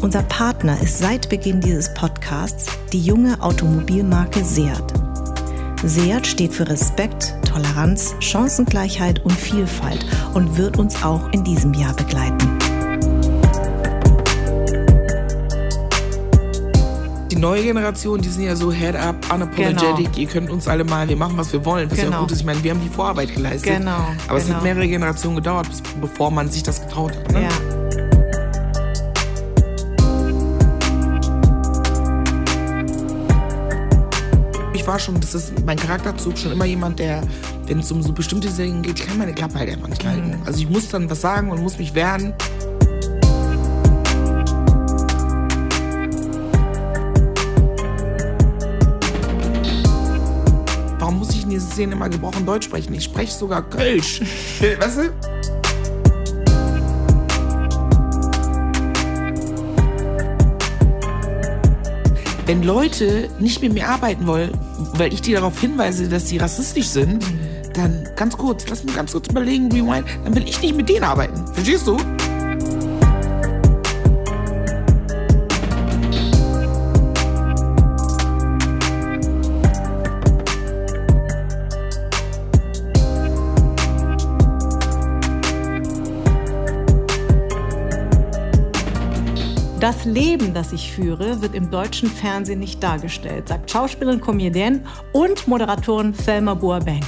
Unser Partner ist seit Beginn dieses Podcasts die junge Automobilmarke Seat. Seat steht für Respekt, Toleranz, Chancengleichheit und Vielfalt und wird uns auch in diesem Jahr begleiten. Die neue Generation, die sind ja so head up, unapologetic, Genau. ihr könnt uns alle mal, wir machen, was wir wollen. Was ja Genau. auch gut ist, ich meine, wir haben die Vorarbeit geleistet. Genau, Aber es genau. hat mehrere Generationen gedauert, bevor man sich das getraut hat. Ne? Ja. War schon, das ist mein Charakterzug, schon immer jemand, der, wenn es um so bestimmte Dinge geht, ich kann meine Klappe halt einfach nicht halten. Mhm. Also ich muss dann was sagen und muss mich wehren. Warum muss ich in dieser Szene immer gebrochen Deutsch sprechen? Ich spreche sogar Kölsch. weißt du? Wenn Leute nicht mit mir arbeiten wollen, weil ich die darauf hinweise, dass sie rassistisch sind, dann ganz kurz, lass mich ganz kurz überlegen, rewind, dann will ich nicht mit denen arbeiten. Verstehst du? Das Leben, das ich führe, wird im deutschen Fernsehen nicht dargestellt, sagt Schauspielerin, Comedienne und Moderatorin Thelma Boabeng,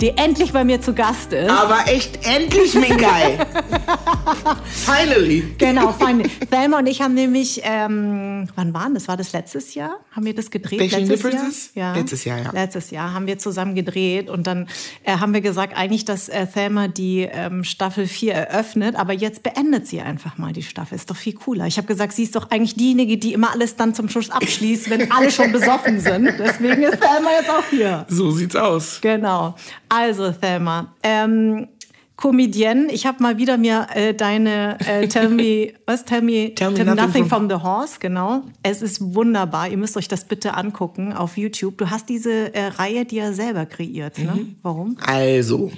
die endlich bei mir zu Gast ist. Aber echt endlich, Minkai! Finally! Genau, fein. Thelma und ich haben nämlich, ähm, wann waren das? War das letztes Jahr? Haben wir das gedreht? Bachelor letztes Differences? Jahr? Letztes Jahr, ja. Letztes Jahr haben wir zusammen gedreht und dann äh, haben wir gesagt, eigentlich, dass äh, Thelma die ähm, Staffel 4 eröffnet, aber jetzt beendet sie einfach mal die Staffel. Ist doch viel cooler. Ich habe gesagt, sie ist doch eigentlich diejenige, die immer alles dann zum Schluss abschließt, wenn alle schon besoffen sind. Deswegen ist Thelma jetzt auch hier. So sieht's aus. Genau. Also, Thelma, ähm, Comedienne, ich habe mal wieder mir äh, deine äh, Tell Me, was? Tell Me, Tell Me Nothing from, the Horse, genau. Es ist wunderbar. Ihr müsst euch das bitte angucken auf YouTube. Du hast diese äh, Reihe dir selber kreiert, ne? Mhm. Warum? Also,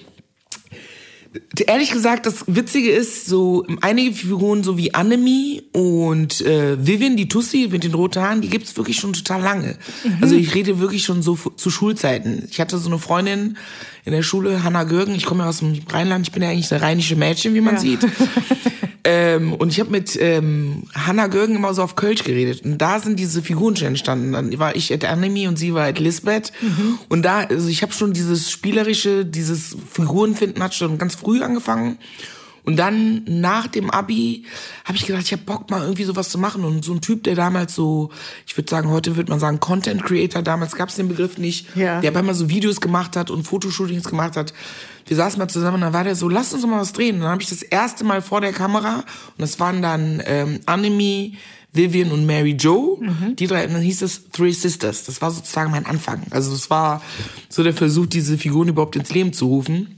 ehrlich gesagt, das Witzige ist, so einige Figuren, so wie Annemie und äh, Vivian, die Tussi mit den roten Haaren, die gibt's wirklich schon total lange. Also ich rede wirklich schon so zu Schulzeiten. Ich hatte so eine Freundin in der Schule, Hanna Görgen, ich komme ja aus dem Rheinland, ich bin ja eigentlich eine rheinische Mädchen, wie man Ja. sieht. Ähm, und ich habe mit ähm, Hannah Görgen immer so auf Kölsch geredet. Und da sind diese Figuren schon entstanden. Dann war ich at Annemie und sie war at Lisbeth. Und da, also ich habe schon dieses spielerische, dieses Figurenfinden hat schon ganz früh angefangen. Und dann nach dem Abi habe ich gedacht, ich habe Bock mal irgendwie sowas zu machen. Und so ein Typ, der damals so, ich würde sagen, heute würde man sagen Content Creator, damals gab es den Begriff nicht, Ja. der aber immer so Videos gemacht hat und Fotoshootings gemacht hat. Wir saßen mal zusammen und dann war der so, lass uns doch mal was drehen. Und dann habe ich das erste Mal vor der Kamera und das waren dann ähm, Annemie, Vivian und Mary Jo, die drei, und dann hieß es Three Sisters. Das war sozusagen mein Anfang. Also es war so der Versuch, diese Figuren überhaupt ins Leben zu rufen.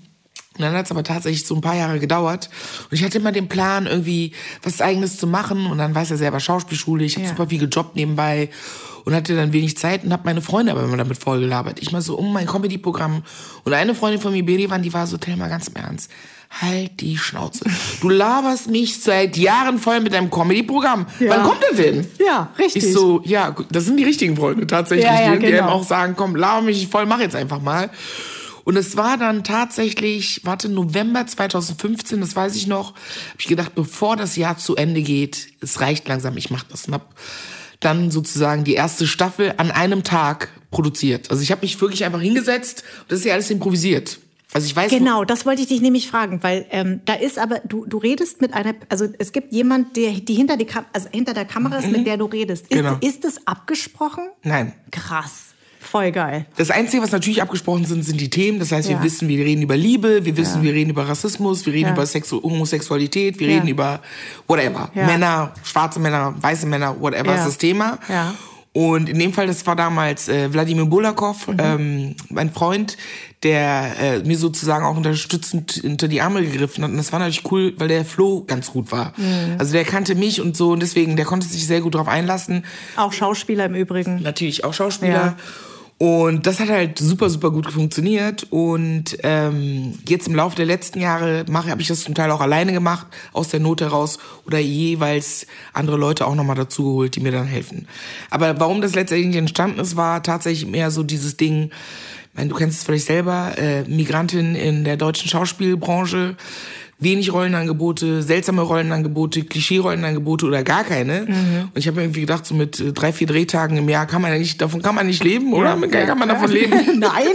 Und dann hat es aber tatsächlich so ein paar Jahre gedauert. Und ich hatte immer den Plan, irgendwie was Eigenes zu machen. Und dann weiß er selber Schauspielschule. Ich habe Ja. super viel gejobbt nebenbei und hatte dann wenig Zeit und habe meine Freunde aber immer damit vollgelabert. Ich mal so um mein Comedy-Programm. Und eine Freundin von mir, Berivan, die war so, Tell mal ganz im Ernst. Halt die Schnauze. Du laberst mich seit Jahren voll mit deinem Comedy-Programm. Ja. Wann kommt das denn? Ja, richtig. Ich so, ja, das sind die richtigen Freunde tatsächlich, Ja, ja, die, die genau. einem auch sagen, komm, laber mich voll, mach jetzt einfach mal. Und es war dann tatsächlich, warte, November 2015, das weiß ich noch, habe ich gedacht, bevor das Jahr zu Ende geht, es reicht langsam, ich mach das. Und hab dann sozusagen die erste Staffel an einem Tag produziert. Also ich habe mich wirklich einfach hingesetzt und das ist ja alles improvisiert. Also ich weiß, Genau, das wollte ich dich nämlich fragen, weil ähm, da ist aber, du, du redest mit einer, also es gibt jemand, der die hinter, die Kam also hinter der Kamera ist, mit der du redest. Ist, Genau. ist das abgesprochen? nein, Krass. Voll geil. Das Einzige, was natürlich abgesprochen sind, sind die Themen. Das heißt, Ja. wir wissen, wir reden über Liebe, wir wissen, Ja. wir reden über Rassismus, wir reden Ja. über Sexu Homosexualität, wir Ja. reden über whatever. Ja. Männer, schwarze Männer, weiße Männer, whatever Ja. ist das Thema. Ja. Und in dem Fall, das war damals äh, Wladimir Bulakov, Mhm. ähm, mein Freund, der äh, mir sozusagen auch unterstützend unter die Arme gegriffen hat. Und das war natürlich cool, weil der Flo ganz gut war. Mhm. Also der kannte mich und so und deswegen, der konnte sich sehr gut darauf einlassen. Auch Schauspieler im Übrigen. Natürlich auch Schauspieler. Ja. Und das hat halt super, super gut funktioniert. Und ähm, jetzt im Laufe der letzten Jahre habe ich das zum Teil auch alleine gemacht, aus der Not heraus oder jeweils andere Leute auch nochmal dazugeholt, die mir dann helfen. Aber warum das letztendlich entstanden ist, war tatsächlich mehr so dieses Ding, ich meine, du kennst es vielleicht selber, äh, Migrantin in der deutschen Schauspielbranche, wenig Rollenangebote, seltsame Rollenangebote, Klischee-Rollenangebote oder gar keine. Und ich habe mir irgendwie gedacht, so mit äh, drei, vier Drehtagen im Jahr kann man ja nicht, davon kann man nicht leben, oder? Kann man davon leben? Nein.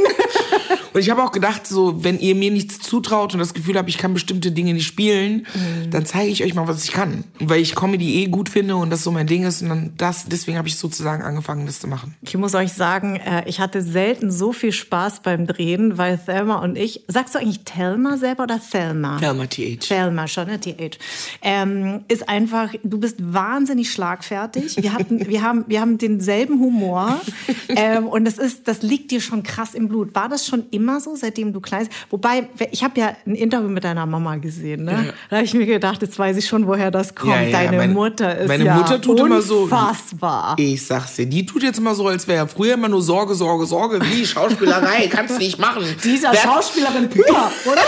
Und ich habe auch gedacht, so, wenn ihr mir nichts zutraut und das Gefühl habt, ich kann bestimmte Dinge nicht spielen, dann zeige ich euch mal, was ich kann. Weil ich Comedy eh gut finde und das so mein Ding ist. Und dann das, deswegen habe ich sozusagen angefangen, das zu machen. Ich muss euch sagen, äh, ich hatte selten so viel Spaß beim Drehen, weil Thelma und ich, sagst du eigentlich Thelma selber oder Thelma? Thelma TH. Thelma, schon, ne? TH. Ähm, ist einfach, du bist wahnsinnig schlagfertig. Wir, hatten, wir, haben, wir haben denselben Humor. ähm, und das, ist, das liegt dir schon krass im Blut. War das schon immer so, seitdem du klein bist? Wobei, ich habe ja ein Interview mit deiner Mama gesehen. Ne? Ja. Da habe ich mir gedacht, jetzt weiß ich schon, woher das kommt. Ja, ja, Deine meine- Mutter ist meine Mutter tut immer so- unfassbar. Ich sag's dir, die tut jetzt immer so, als wäre früher immer nur Sorge, Sorge, Sorge. Wie Schauspielerei, kannst du nicht machen. Dieser Schauspielerin pur, oder?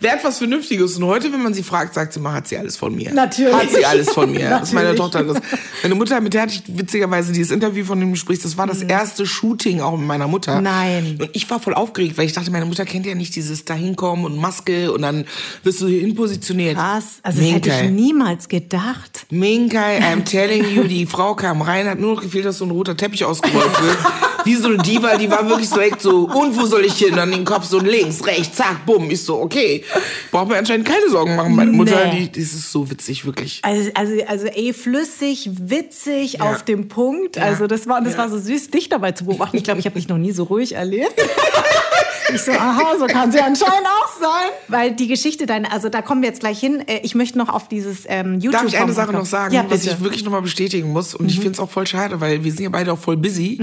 Wer hat was Vernünftiges? Und heute, wenn man sie fragt, sagt sie mal, hat sie alles von mir. Natürlich. Hat sie alles von mir. Das ist meine. Tochter. Das. Meine Mutter mit der hatte ich witzigerweise dieses Interview von dem Gespräch. Das war das erste Shooting auch mit meiner Mutter. Mhm. Nein. Und ich war voll aufgeregt, weil ich dachte, meine Mutter kennt ja nicht dieses dahinkommen und Maske und dann wirst du hinpositioniert. Krass. Also das hätte ich niemals gedacht. Minkai, I'm telling you, die Frau kam rein, hat nur noch gefehlt, dass so ein roter Teppich ausgerollt wird. Wie so eine Diva, die war wirklich so echt so, und wo soll ich hin? Dann den Kopf so links, rechts, zack, bumm. Ich so, okay. Braucht mir anscheinend keine Sorgen machen. Meine Mutter, Nee. die, das ist so witzig, wirklich. Also, also, also ey, flüssig, witzig, auf dem Punkt. Also das war, das Ja. war so süß, dich dabei zu beobachten. Ich glaube, ich habe mich noch nie so ruhig erlebt. Ich so, aha, so kann sie anscheinend auch sein. Weil die Geschichte deine, also da kommen wir jetzt gleich hin. Äh, Ich möchte noch auf dieses ähm, YouTube Darf ich eine Sache noch sagen, Ja, was ich wirklich nochmal bestätigen muss? Und ich finde es auch voll schade, weil wir sind ja beide auch voll busy.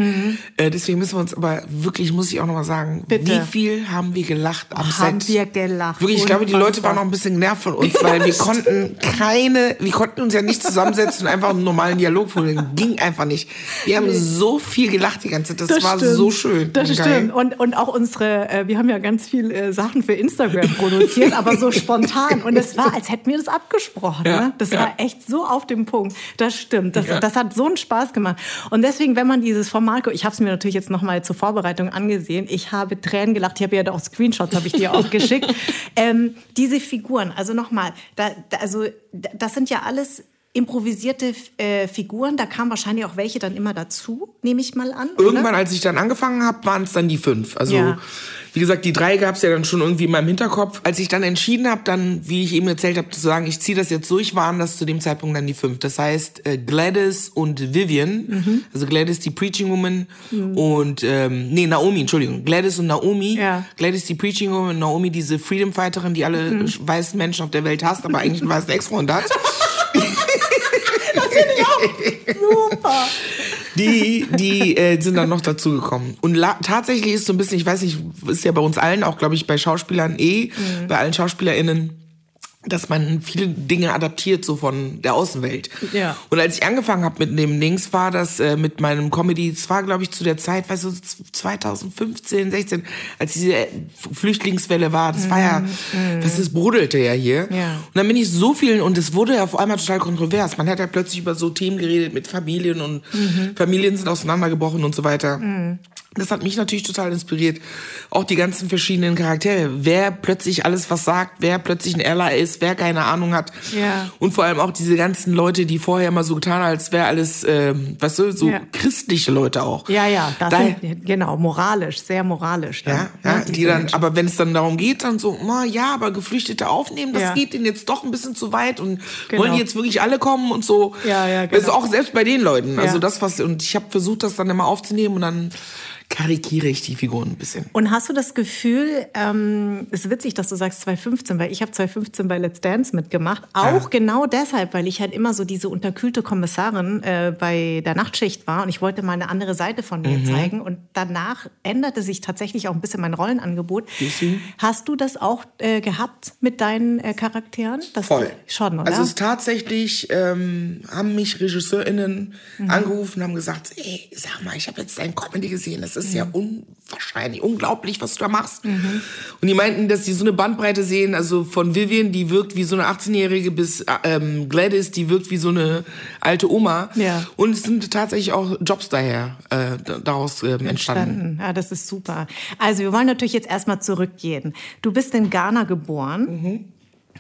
Äh, deswegen müssen wir uns aber wirklich, muss ich auch nochmal sagen, Bitte. wie viel haben wir gelacht am haben Set? wir gelacht. Wirklich, ich glaube, die Leute waren auch ein bisschen genervt von uns, weil wir konnten keine, wir konnten uns ja nicht zusammensetzen und einfach einen normalen Dialog führen. Ging einfach nicht. Wir haben so viel gelacht die ganze Zeit. Das, war stimmt. so schön. Das geil. stimmt. Und, und auch unsere, äh, wir haben ja ganz viel äh, Sachen für Instagram produziert, aber so spontan. Und es war, als hätten wir das abgesprochen. Ja, ne? Das ja. war echt so auf dem Punkt. Das stimmt. Das, das hat so einen Spaß gemacht. Und deswegen, wenn man dieses Format, ich habe es mir natürlich jetzt noch mal zur Vorbereitung angesehen. Ich habe Tränen gelacht. Ich habe ja da auch Screenshots, habe ich dir auch geschickt. Ähm, diese Figuren, also nochmal, da, da, also da- das sind ja alles improvisierte äh, Figuren. Da kamen wahrscheinlich auch welche dann immer dazu, nehme ich mal an. oder? Irgendwann, als ich dann angefangen habe, waren es dann die fünf. Also, Ja. Wie gesagt, die drei gab es ja dann schon irgendwie in meinem Hinterkopf. Als ich dann entschieden habe, dann, wie ich eben erzählt habe, zu sagen, ich ziehe das jetzt durch, waren das zu dem Zeitpunkt dann die fünf. Das heißt, äh, Gladys und Vivian, Mhm. also Gladys die Preaching Woman und, ähm, nee, Naomi, Entschuldigung, Gladys und Naomi. Ja. Mhm. Gladys die Preaching Woman, Naomi diese Freedom Fighterin, die alle weißen Menschen auf der Welt hasst, aber eigentlich einen weißen Ex-Freund hat. Super. Die, die äh, sind dann noch dazugekommen. Und la tatsächlich ist so ein bisschen, ich weiß nicht, ist ja bei uns allen, auch glaube ich bei Schauspielern eh, Mhm. bei allen SchauspielerInnen, dass man viele Dinge adaptiert so von der Außenwelt. Ja. Und als ich angefangen habe mit dem Dings, war das äh, mit meinem Comedy, es war glaube ich zu der Zeit, weißt du, 2015, 16, als diese äh, Flüchtlingswelle war, das war ja, das ist, brodelte ja hier. Mhm. Ja. Und dann bin ich so vielen, und es wurde ja auf einmal total kontrovers. Man hat ja plötzlich über so Themen geredet mit Familien und Mhm. Familien sind auseinandergebrochen und so weiter. Das hat mich natürlich total inspiriert. Auch die ganzen verschiedenen Charaktere. Wer plötzlich alles was sagt, wer plötzlich ein Ally ist, wer keine Ahnung hat. Ja. Und vor allem auch diese ganzen Leute, die vorher immer so getan haben, als wäre alles, ähm, weißt du, so Ja. christliche Leute auch. Ja, ja, das Da- sind, genau, moralisch, sehr moralisch. Dann, Ja, ja, ne, die diese dann, Menschen. aber wenn es dann darum geht, dann so, na ja, aber Geflüchtete aufnehmen, das Ja. geht denen jetzt doch ein bisschen zu weit und Genau. wollen die jetzt wirklich alle kommen und so. Ja, ja, Also genau. auch selbst bei den Leuten. Also Ja. das, was, und ich habe versucht, das dann immer aufzunehmen und dann karikiere ich die Figuren ein bisschen. Und hast du das Gefühl, ähm, ist witzig, dass du sagst 2015, weil ich habe 2015 bei Let's Dance mitgemacht. Auch ja. genau deshalb, weil ich halt immer so diese unterkühlte Kommissarin äh, bei der Nachtschicht war und ich wollte mal eine andere Seite von mir mhm. zeigen. Und danach änderte sich tatsächlich auch ein bisschen mein Rollenangebot. Hast du das auch äh, gehabt mit deinen äh, Charakteren? Das Voll. Schon, oder? Also es tatsächlich ähm, haben mich RegisseurInnen mhm. angerufen und haben gesagt, ey, sag mal, ich habe jetzt dein Comedy gesehen. Das ist mhm. ja unwahrscheinlich, unglaublich, was du da machst. Mhm. Und die meinten, dass sie so eine Bandbreite sehen, also von Vivian, die wirkt wie so eine 18-Jährige, bis ähm, Gladys, die wirkt wie so eine alte Oma. Ja. Und es sind tatsächlich auch Jobs daher äh, daraus ähm, entstanden. entstanden. Ja, das ist super. Also wir wollen natürlich jetzt erstmal zurückgehen. Du bist in Ghana geboren. Mhm.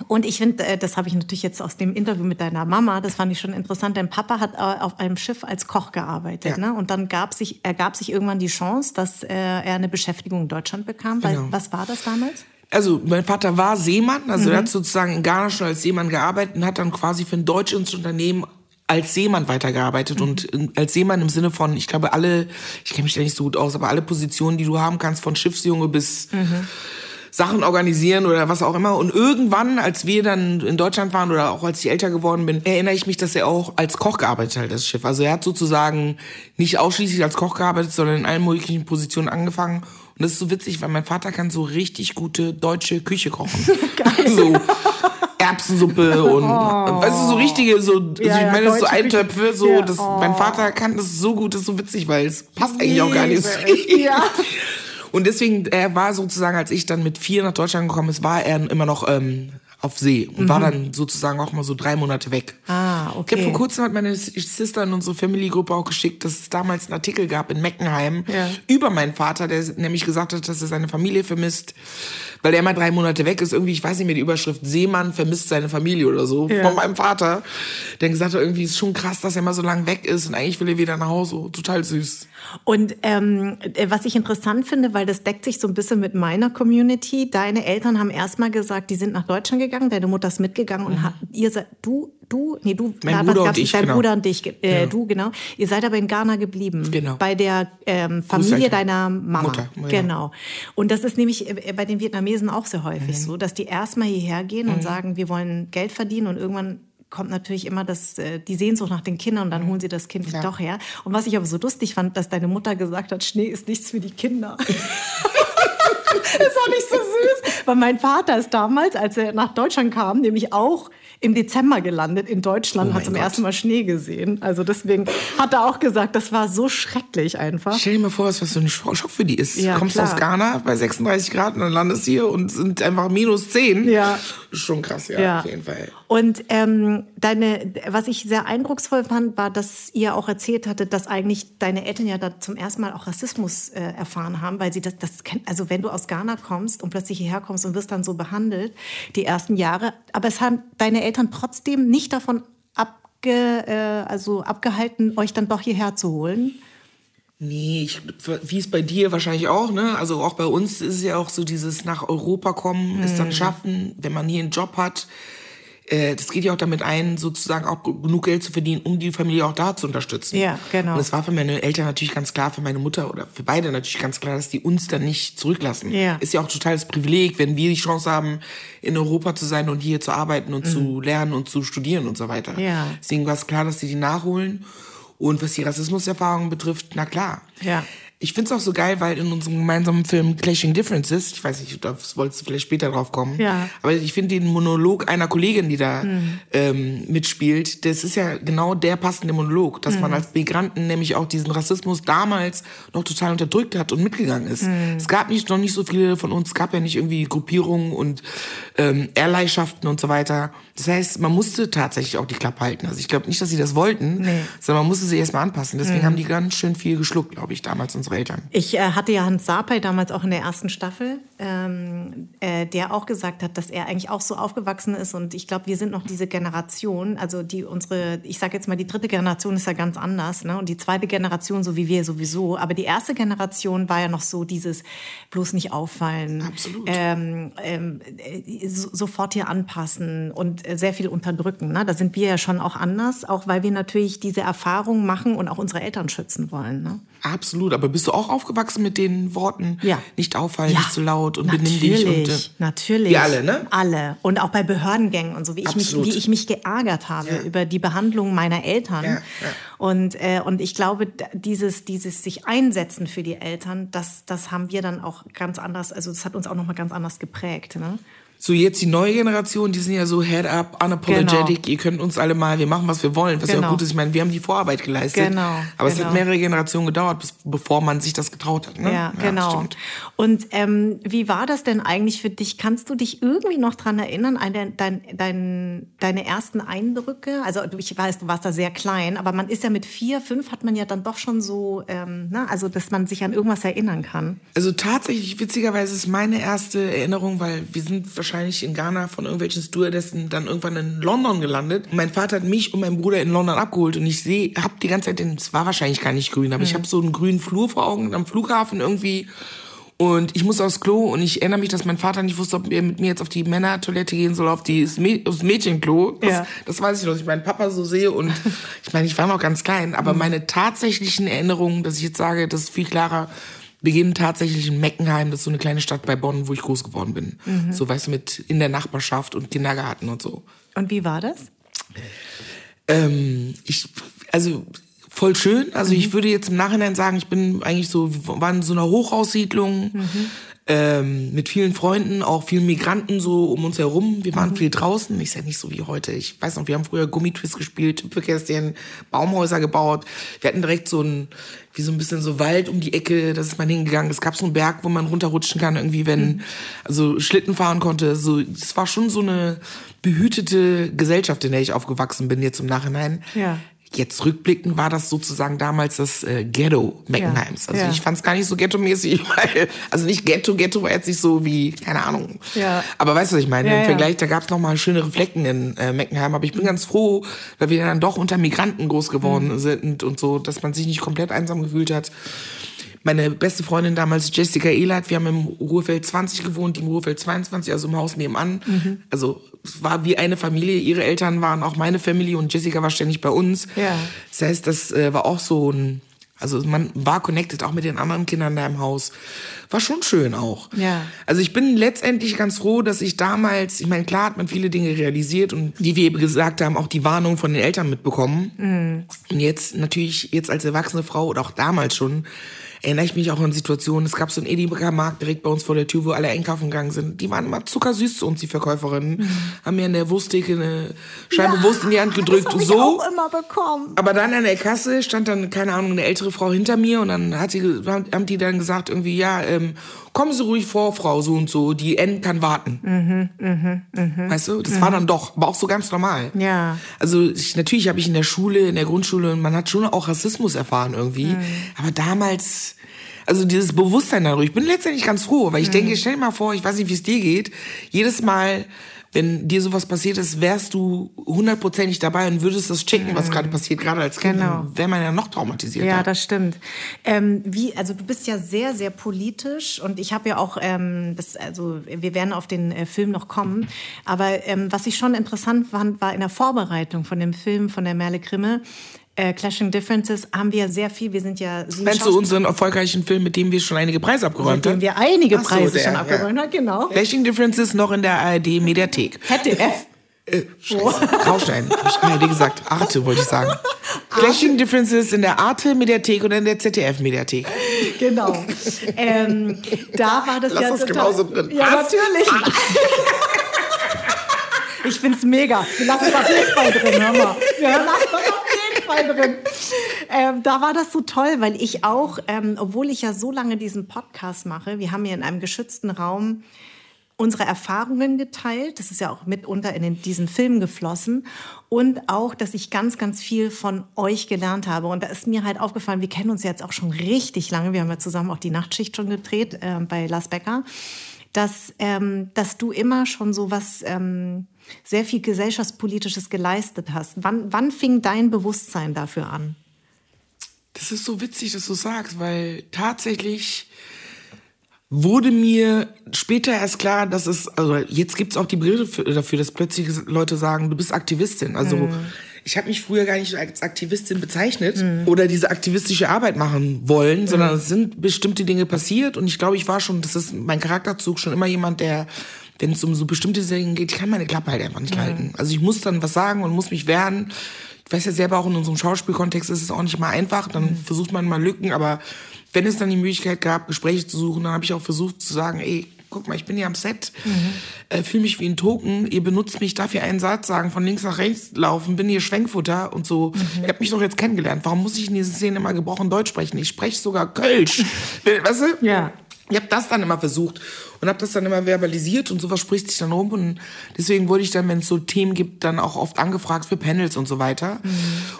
Und ich finde, äh, das habe ich natürlich jetzt aus dem Interview mit deiner Mama, das fand ich schon interessant. Dein Papa hat äh, auf einem Schiff als Koch gearbeitet. Ja. Ne? Und dann gab sich, ergab sich irgendwann die Chance, dass äh, er eine Beschäftigung in Deutschland bekam. Genau. was war das damals? Also mein Vater war Seemann, also mhm. er hat sozusagen in Ghana schon als Seemann gearbeitet und hat dann quasi für ein deutsches Unternehmen als Seemann weitergearbeitet mhm. und als Seemann im Sinne von, ich glaube alle, ich kenne mich da nicht so gut aus, aber alle Positionen, die du haben kannst, von Schiffsjunge bis mhm Sachen organisieren oder was auch immer. Und irgendwann, als wir dann in Deutschland waren oder auch als ich älter geworden bin, erinnere ich mich, dass er auch als Koch gearbeitet hat, das Schiff. Also er hat sozusagen nicht ausschließlich als Koch gearbeitet, sondern in allen möglichen Positionen angefangen. Und das ist so witzig, weil mein Vater kann so richtig gute deutsche Küche kochen. Geil. so Erbsensuppe und oh. weißt du, so richtige, so, also ja, ich meine, ja, so Eintöpfe, so, ja. das, oh. mein Vater kann das so gut, das ist so witzig, weil es passt eigentlich auch gar nicht. Ja. Und deswegen, er war sozusagen, als ich dann mit vier nach Deutschland gekommen ist, war er immer noch ähm, auf See und mhm. war dann sozusagen auch mal so drei Monate weg. Ah, okay. Ich habe vor kurzem hat meine Sister in unsere Family-Gruppe auch geschickt, dass es damals einen Artikel gab in Meckenheim ja. über meinen Vater, der nämlich gesagt hat, dass er seine Familie vermisst, weil er mal drei Monate weg ist. Irgendwie, ich weiß nicht mehr die Überschrift, Seemann vermisst seine Familie oder so ja. von meinem Vater. Der gesagt hat, irgendwie ist schon krass, dass er mal so lange weg ist und eigentlich will er wieder nach Hause. Total süß. Und ähm, äh, was ich interessant finde, weil das deckt sich so ein bisschen mit meiner Community. Deine Eltern haben erstmal gesagt, die sind nach Deutschland gegangen, deine Mutter ist mitgegangen mhm. und hat, ihr seid, du, du, nee, du, mein Bruder und ich, dein genau. Bruder und dich, äh, ja. du, genau. Ihr seid aber in Ghana geblieben. Genau. Bei der ähm, Familie deiner Mama. Mutter, ja. Genau. Und das ist nämlich äh, bei den Vietnamesen auch sehr häufig mhm. so, dass die erstmal hierher gehen mhm. und sagen, wir wollen Geld verdienen und irgendwann kommt natürlich immer das, äh, die Sehnsucht nach den Kindern und dann holen sie das Kind ja. doch her. Und was ich aber so lustig fand, dass deine Mutter gesagt hat, Schnee ist nichts für die Kinder. das war nicht so süß. Weil mein Vater ist damals, als er nach Deutschland kam, nämlich auch im Dezember gelandet in Deutschland, oh hat zum Gott. ersten Mal Schnee gesehen. Also deswegen hat er auch gesagt, das war so schrecklich einfach. Stell dir mal vor, was für ein Schock für die ist. Ja, du kommst klar. aus Ghana bei 36 Grad und dann landest hier und sind einfach minus 10. Ja. Schon krass, ja, ja. auf jeden Fall. Und ähm, deine, was ich sehr eindrucksvoll fand, war, dass ihr auch erzählt hattet, dass eigentlich deine Eltern ja da zum ersten Mal auch Rassismus äh, erfahren haben, weil sie das, das kennt, also wenn du aus Ghana kommst und plötzlich hierher kommst und wirst dann so behandelt, die ersten Jahre, aber es haben deine Eltern trotzdem nicht davon abge, äh, also abgehalten, euch dann doch hierher zu holen? Nee, ich, wie es bei dir wahrscheinlich auch, ne? Also auch bei uns ist es ja auch so dieses nach Europa kommen, hm. es dann schaffen, wenn man hier einen Job hat, äh, das geht ja auch damit ein, sozusagen auch genug Geld zu verdienen, um die Familie auch da zu unterstützen. Ja, genau. Und es war für meine Eltern natürlich ganz klar, für meine Mutter oder für beide natürlich ganz klar, dass die uns dann nicht zurücklassen. Ja. Ist ja auch totales Privileg, wenn wir die Chance haben, in Europa zu sein und hier zu arbeiten und mhm. zu lernen und zu studieren und so weiter. Ja. Deswegen war es klar, dass sie die nachholen. Und was die Rassismuserfahrung betrifft, na klar. Ja. Ich find's auch so geil, weil in unserem gemeinsamen Film Clashing Differences, ich weiß nicht, da wolltest du vielleicht später drauf kommen, ja. aber ich finde den Monolog einer Kollegin, die da mhm. ähm, mitspielt, das ist ja genau der passende Monolog, dass mhm. man als Migranten nämlich auch diesen Rassismus damals noch total unterdrückt hat und mitgegangen ist. Mhm. Es gab nicht noch nicht so viele von uns, es gab ja nicht irgendwie Gruppierungen und ähm, Ehrleichschaften und so weiter. Das heißt, man musste tatsächlich auch die Klappe halten. Also ich glaube nicht, dass sie das wollten, nee. sondern man musste sich erstmal anpassen. Deswegen mhm. haben die ganz schön viel geschluckt, glaube ich, damals unsere Eltern. Ich äh, hatte ja Hans Sapay damals auch in der ersten Staffel, ähm, äh, der auch gesagt hat, dass er eigentlich auch so aufgewachsen ist. Und ich glaube, wir sind noch diese Generation, also die unsere, ich sage jetzt mal, die dritte Generation ist ja ganz anders, ne? Und die zweite Generation, so wie wir sowieso. Aber die erste Generation war ja noch so dieses bloß nicht auffallen. Absolut. Ähm, ähm, äh, so, sofort hier anpassen und äh, sehr viel unterdrücken. Ne? Da sind wir ja schon auch anders, auch weil wir natürlich diese Erfahrung machen und auch unsere Eltern schützen wollen. Ne? Absolut, aber bis bist du auch aufgewachsen mit den Worten? Ja. Nicht auffallen, Ja. nicht zu laut und natürlich, benimm dich und. Äh, natürlich. Wir alle, ne? Alle. Und auch bei Behördengängen und so, wie ich, mich, wie ich mich geärgert habe Ja. über die Behandlung meiner Eltern. Ja. Und, äh, und ich glaube, dieses, dieses sich einsetzen für die Eltern, das, das haben wir dann auch ganz anders, also das hat uns auch nochmal ganz anders geprägt. Ne? So jetzt die neue Generation, die sind ja so head up, unapologetic, ihr könnt uns alle mal, wir machen, was wir wollen, was ja Genau. auch gut ist. Ich meine, wir haben die Vorarbeit geleistet. Genau, Aber es genau. hat mehrere Generationen gedauert, bis, bevor man sich das getraut hat. Ne? Ja, genau. stimmt. Und ähm, wie war das denn eigentlich für dich? Kannst du dich irgendwie noch dran erinnern, an dein, dein, dein, deine ersten Eindrücke? Also ich weiß, du warst da sehr klein, aber man ist ja mit vier, fünf hat man ja dann doch schon so, ähm, ne? also dass man sich an irgendwas erinnern kann. Also tatsächlich, witzigerweise ist meine erste Erinnerung, weil wir sind wahrscheinlich in Ghana von irgendwelchen Stewardessen dann irgendwann in London gelandet. Mein Vater hat mich und meinen Bruder in London abgeholt und ich sehe, hab die ganze Zeit den, es war wahrscheinlich gar nicht grün, aber ich habe so einen grünen Flur vor Augen am Flughafen irgendwie. Und ich muss aufs Klo und ich erinnere mich, dass mein Vater nicht wusste, ob er mit mir jetzt auf die Männertoilette gehen soll, auf die, aufs Mädchenklo. Das, Ja. das weiß ich noch, dass ich meinen Papa so sehe und ich meine, ich war noch ganz klein, aber meine tatsächlichen Erinnerungen, dass ich jetzt sage, das ist viel klarer, beginnen tatsächlich in Meckenheim, das ist so eine kleine Stadt bei Bonn, wo ich groß geworden bin. So, weißt du, mit in der Nachbarschaft und Kindergarten und so. Und wie war das? Ähm, ich, also voll schön. Also ich würde jetzt im Nachhinein sagen, ich bin eigentlich so, wir waren in so einer Hochhaussiedlung ähm, mit vielen Freunden, auch vielen Migranten so um uns herum. Wir waren viel draußen. Ist ja nicht so wie heute. Ich weiß noch, wir haben früher Gummitwist gespielt, Hüpfekästchen, Baumhäuser gebaut. Wir hatten direkt so ein, wie so ein bisschen so Wald um die Ecke, da ist man hingegangen. Es gab so einen Berg, wo man runterrutschen kann, irgendwie, wenn, also Schlitten fahren konnte. So, es war schon so eine behütete Gesellschaft, in der ich aufgewachsen bin, jetzt im Nachhinein. Ja. Jetzt rückblickend war das sozusagen damals das äh, Ghetto Meckenheims. Also ja. ich fand es gar nicht so ghetto-mäßig, weil, also nicht Ghetto, Ghetto war jetzt nicht so wie, keine Ahnung. Ja. Aber weißt du, was ich meine? Ja, Im ja. Vergleich, da gab es nochmal schönere Flecken in äh, Meckenheim. Aber ich bin ganz froh, weil wir dann doch unter Migranten groß geworden Mhm. sind und so, dass man sich nicht komplett einsam gefühlt hat. Meine beste Freundin damals, Jessica Ehlert, wir haben im Ruhrfeld 20 gewohnt, die im Ruhrfeld 22, also im Haus nebenan. Mhm. Also es war wie eine Familie. Ihre Eltern waren auch meine Familie und Jessica war ständig bei uns. Ja. Das heißt, das äh, war auch so ein, also man war connected auch mit den anderen Kindern da im Haus. War schon schön auch. Ja. Also ich bin letztendlich ganz froh, dass ich damals, ich meine, klar hat man viele Dinge realisiert und wie wir eben gesagt haben, auch die Warnung von den Eltern mitbekommen. Und jetzt natürlich, jetzt als erwachsene Frau oder auch damals schon, erinnere ich mich auch an Situationen. Es gab so einen Edeka-Markt direkt bei uns vor der Tür, wo alle einkaufen gegangen sind. Die waren immer zuckersüß zu uns, die Verkäuferinnen. Haben mir an der Wursttheke eine Scheibe Wurst in die Hand gedrückt. Das hab ich so. auch immer bekommen. Aber dann an der Kasse stand dann, keine Ahnung, eine ältere Frau hinter mir und dann hat sie, haben die dann gesagt irgendwie, ja, ähm, kommen Sie ruhig vor, Frau so und so, die N kann warten. Weißt du, das war dann doch, aber auch so ganz normal. Ja. Also ich, natürlich habe ich in der Schule, in der Grundschule, man hat schon auch Rassismus erfahren irgendwie. Aber damals, also dieses Bewusstsein darüber, ich bin letztendlich ganz froh, weil ich denke, stell dir mal vor, ich weiß nicht, wie es dir geht, jedes Mal, wenn dir sowas passiert ist, wärst du hundertprozentig dabei und würdest das checken, was gerade passiert, gerade als Kind, Genau. wäre man ja noch traumatisiert. Ja, das stimmt. Ähm, wie, also du bist ja sehr, sehr politisch und ich habe ja auch, ähm, das, also wir werden auf den äh, Film noch kommen, aber ähm, was ich schon interessant fand, war in der Vorbereitung von dem Film von der Merle Grimme, äh, Clashing Differences, haben wir sehr viel, wir sind ja sieben Meinst du unseren erfolgreichen Film, mit dem wir schon einige Preise abgeräumt mit haben? dem wir einige so, Preise der, schon ja. abgeräumt haben, genau. Flashing Differences noch in der ARD Mediathek. ZDF. Äh, Scheiße, Graustein. Hab ich ARD gesagt. Arte wollte ich sagen. Flashing Differences in der Arte Mediathek oder in der ZDF Mediathek. Genau. ähm, da war das Lass ja total- genauso drin. Ja, Was? natürlich. Ich find's mega. Wir lassen es auf jeden Fall drin, hör mal. Wir lassen drin. Ähm, da war das so toll, weil ich auch, ähm, obwohl ich ja so lange diesen Podcast mache, wir haben hier in einem geschützten Raum unsere Erfahrungen geteilt. Das ist ja auch mitunter in den, diesen Film geflossen. Und auch, dass ich ganz, ganz viel von euch gelernt habe. Und da ist mir halt aufgefallen, wir kennen uns jetzt auch schon richtig lange. Wir haben ja zusammen auch die Nachtschicht schon gedreht äh, bei Lars Becker. Dass, ähm, dass du immer schon so was ähm, sehr viel gesellschaftspolitisches geleistet hast. Wann, wann fing dein Bewusstsein dafür an? Das ist so witzig, dass du sagst, weil tatsächlich wurde mir später erst klar, dass es, also jetzt gibt's auch die Brille für, dafür, dass plötzlich Leute sagen, du bist Aktivistin. Also ich habe mich früher gar nicht als Aktivistin bezeichnet mhm. oder diese aktivistische Arbeit machen wollen, sondern mhm. es sind bestimmte Dinge passiert und ich glaube, ich war schon, das ist mein Charakterzug, schon immer jemand, der wenn es um so bestimmte Dinge geht, ich kann meine Klappe halt einfach nicht mhm. halten. Also ich muss dann was sagen und muss mich wehren. Ich weiß ja selber auch in unserem Schauspielkontext ist es auch nicht mal einfach. Dann mhm. versucht man mal Lücken, aber wenn es dann die Möglichkeit gab, Gespräche zu suchen, dann habe ich auch versucht zu sagen, ey, guck mal, ich bin hier am Set, mhm. äh, fühle mich wie ein Token, ihr benutzt mich, darf hier einen Satz sagen, von links nach rechts laufen, bin hier Schwenkfutter und so. Mhm. Ihr habt mich doch jetzt kennengelernt. Warum muss ich in dieser Szene immer gebrochen Deutsch sprechen? Ich spreche sogar Kölsch. weißt du? Ja. Ich habe das dann immer versucht und habe das dann immer verbalisiert und sowas spricht sich dann rum und deswegen wurde ich dann, wenn es so Themen gibt, dann auch oft angefragt für Panels und so weiter. Mhm.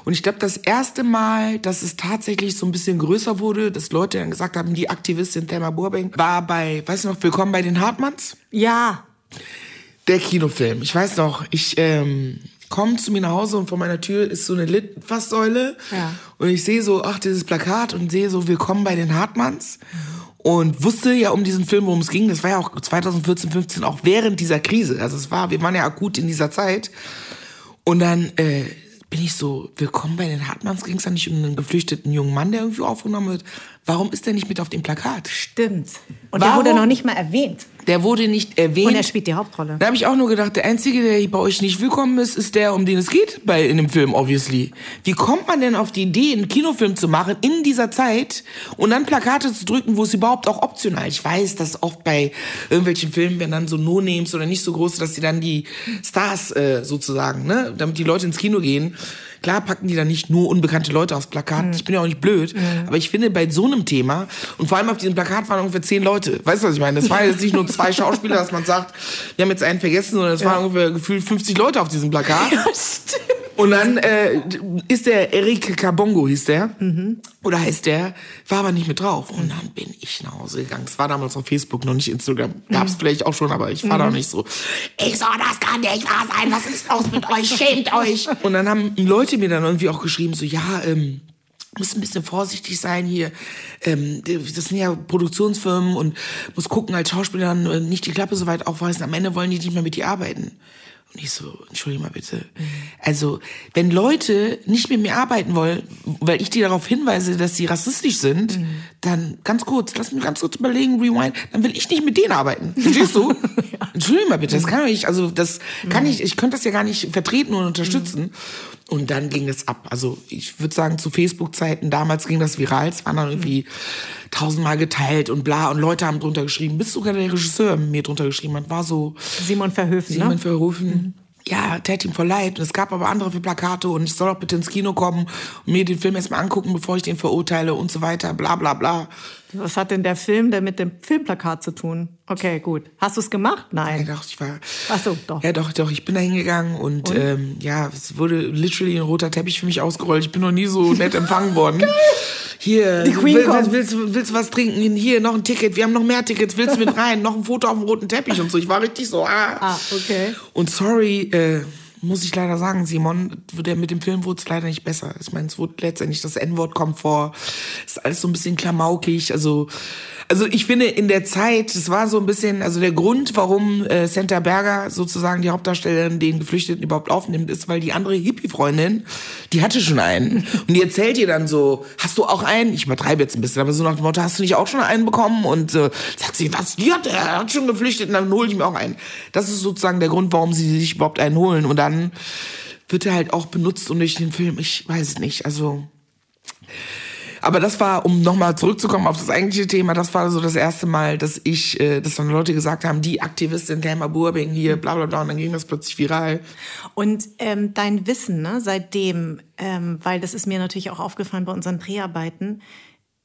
Und ich glaube, das erste Mal, dass es tatsächlich so ein bisschen größer wurde, dass Leute dann gesagt haben, die Aktivistin Thelma Burbank war bei, weißt du noch, Willkommen bei den Hartmanns? Ja. Der Kinofilm. Ich weiß noch, ich ähm, komme zu mir nach Hause und vor meiner Tür ist so eine Litfaßsäule ja. und ich sehe so, ach, dieses Plakat und sehe so Willkommen bei den Hartmanns. Mhm und wusste ja um diesen Film, worum es ging. Das war ja auch 2014, 15 auch während dieser Krise. Also es war, wir waren ja akut in dieser Zeit. Und dann äh, bin ich so, willkommen bei den Hartmanns, ging es da nicht um einen geflüchteten jungen Mann, der irgendwie aufgenommen wird. Warum ist der nicht mit auf dem Plakat? Stimmt. Und Warum? der wurde noch nicht mal erwähnt. Der wurde nicht erwähnt. Und er spielt die Hauptrolle. Da habe ich auch nur gedacht, der Einzige, der bei euch nicht willkommen ist, ist der, um den es geht bei, in dem Film, obviously. Wie kommt man denn auf die Idee, einen Kinofilm zu machen in dieser Zeit und dann Plakate zu drücken, wo es überhaupt auch optional Ich weiß, dass oft bei irgendwelchen Filmen, wenn dann so No-Names oder nicht so große, dass die dann die Stars äh, sozusagen, ne, damit die Leute ins Kino gehen, Klar packen die da nicht nur unbekannte Leute aufs Plakat. Mhm. Ich bin ja auch nicht blöd. Mhm. Aber ich finde, bei so einem Thema, und vor allem auf diesem Plakat waren ungefähr zehn Leute. Weißt du, was ich meine? Das waren jetzt nicht nur zwei Schauspieler, dass man sagt, wir haben jetzt einen vergessen, sondern es ja. waren ungefähr gefühlt 50 Leute auf diesem Plakat. Ja, stimmt. Und dann äh, ist der Eric Kabongo, hieß der. Mhm. Oder heißt der, war aber nicht mit drauf. Und dann bin ich nach Hause gegangen. Es war damals auf Facebook, noch nicht Instagram. Gab's mhm. vielleicht auch schon, aber ich war mhm. da nicht so. Ich so, das kann nicht wahr sein. Was ist los mit euch? Schämt euch. Und dann haben Leute mir dann irgendwie auch geschrieben, so, ja, ähm, muss ein bisschen vorsichtig sein hier. Ähm, das sind ja Produktionsfirmen und muss gucken als Schauspieler äh, nicht die Klappe so weit aufreißen. Am Ende wollen die nicht mehr mit dir arbeiten. Und ich so, entschuldige mal bitte. Mhm. Also, wenn Leute nicht mit mir arbeiten wollen, weil ich die darauf hinweise, dass sie rassistisch sind, mhm. dann ganz kurz, lass mich ganz kurz überlegen, rewind, dann will ich nicht mit denen arbeiten. Verstehst du? ja. Entschuldige mal bitte, das kann ich, also das kann ich, ich könnte das ja gar nicht vertreten und unterstützen. Mhm. Und dann ging es ab. Also ich würde sagen, zu Facebook-Zeiten damals ging das viral. Es waren dann irgendwie tausendmal geteilt und bla. Und Leute haben drunter geschrieben, bis sogar der Regisseur mir drunter geschrieben hat. War so. Simon Verhöfen. Simon ne? Verhöfen. Mhm ja, tät ihm voll leid. Und es gab aber andere für Plakate und ich soll auch bitte ins Kino kommen und mir den Film erstmal angucken, bevor ich den verurteile und so weiter, bla bla bla. Was hat denn der Film denn mit dem Filmplakat zu tun? Okay, gut. Hast du es gemacht? Nein. Ja, doch, ich war. Ach so, doch. Ja, doch, doch. Ich bin da hingegangen und, und? Ähm, ja, es wurde literally ein roter Teppich für mich ausgerollt. Ich bin noch nie so nett empfangen worden. Hier, Die Queen willst, willst, willst, willst du was trinken? Hier, noch ein Ticket. Wir haben noch mehr Tickets. Willst du mit rein? noch ein Foto auf dem roten Teppich und so. Ich war richtig so, ah. Ah, okay. Und sorry, äh, muss ich leider sagen, Simon, mit dem Film wurde es leider nicht besser. Ich meine, es wurde letztendlich das N-Wort kommt vor, ist alles so ein bisschen klamaukig. Also, also ich finde in der Zeit, das war so ein bisschen, also der Grund, warum äh, Santa Berger sozusagen die Hauptdarstellerin den Geflüchteten überhaupt aufnimmt, ist, weil die andere Hippie-Freundin, die hatte schon einen. Und die erzählt ihr dann so, hast du auch einen? Ich übertreibe jetzt ein bisschen, aber so nach dem Motto, hast du nicht auch schon einen bekommen? Und äh, sagt sie, was, die hat, er hat schon geflüchtet und dann hol ich mir auch einen. Das ist sozusagen der Grund, warum sie sich überhaupt einen holen. Und dann wird er halt auch benutzt und durch den Film, ich weiß es nicht, also. Aber das war, um nochmal zurückzukommen auf das eigentliche Thema, das war so das erste Mal, dass ich, äh, dass dann Leute gesagt haben, die Aktivistin Thelma Burbing hier, bla bla bla, und dann ging das plötzlich viral. Und ähm, dein Wissen, ne, seitdem, ähm, weil das ist mir natürlich auch aufgefallen bei unseren Dreharbeiten,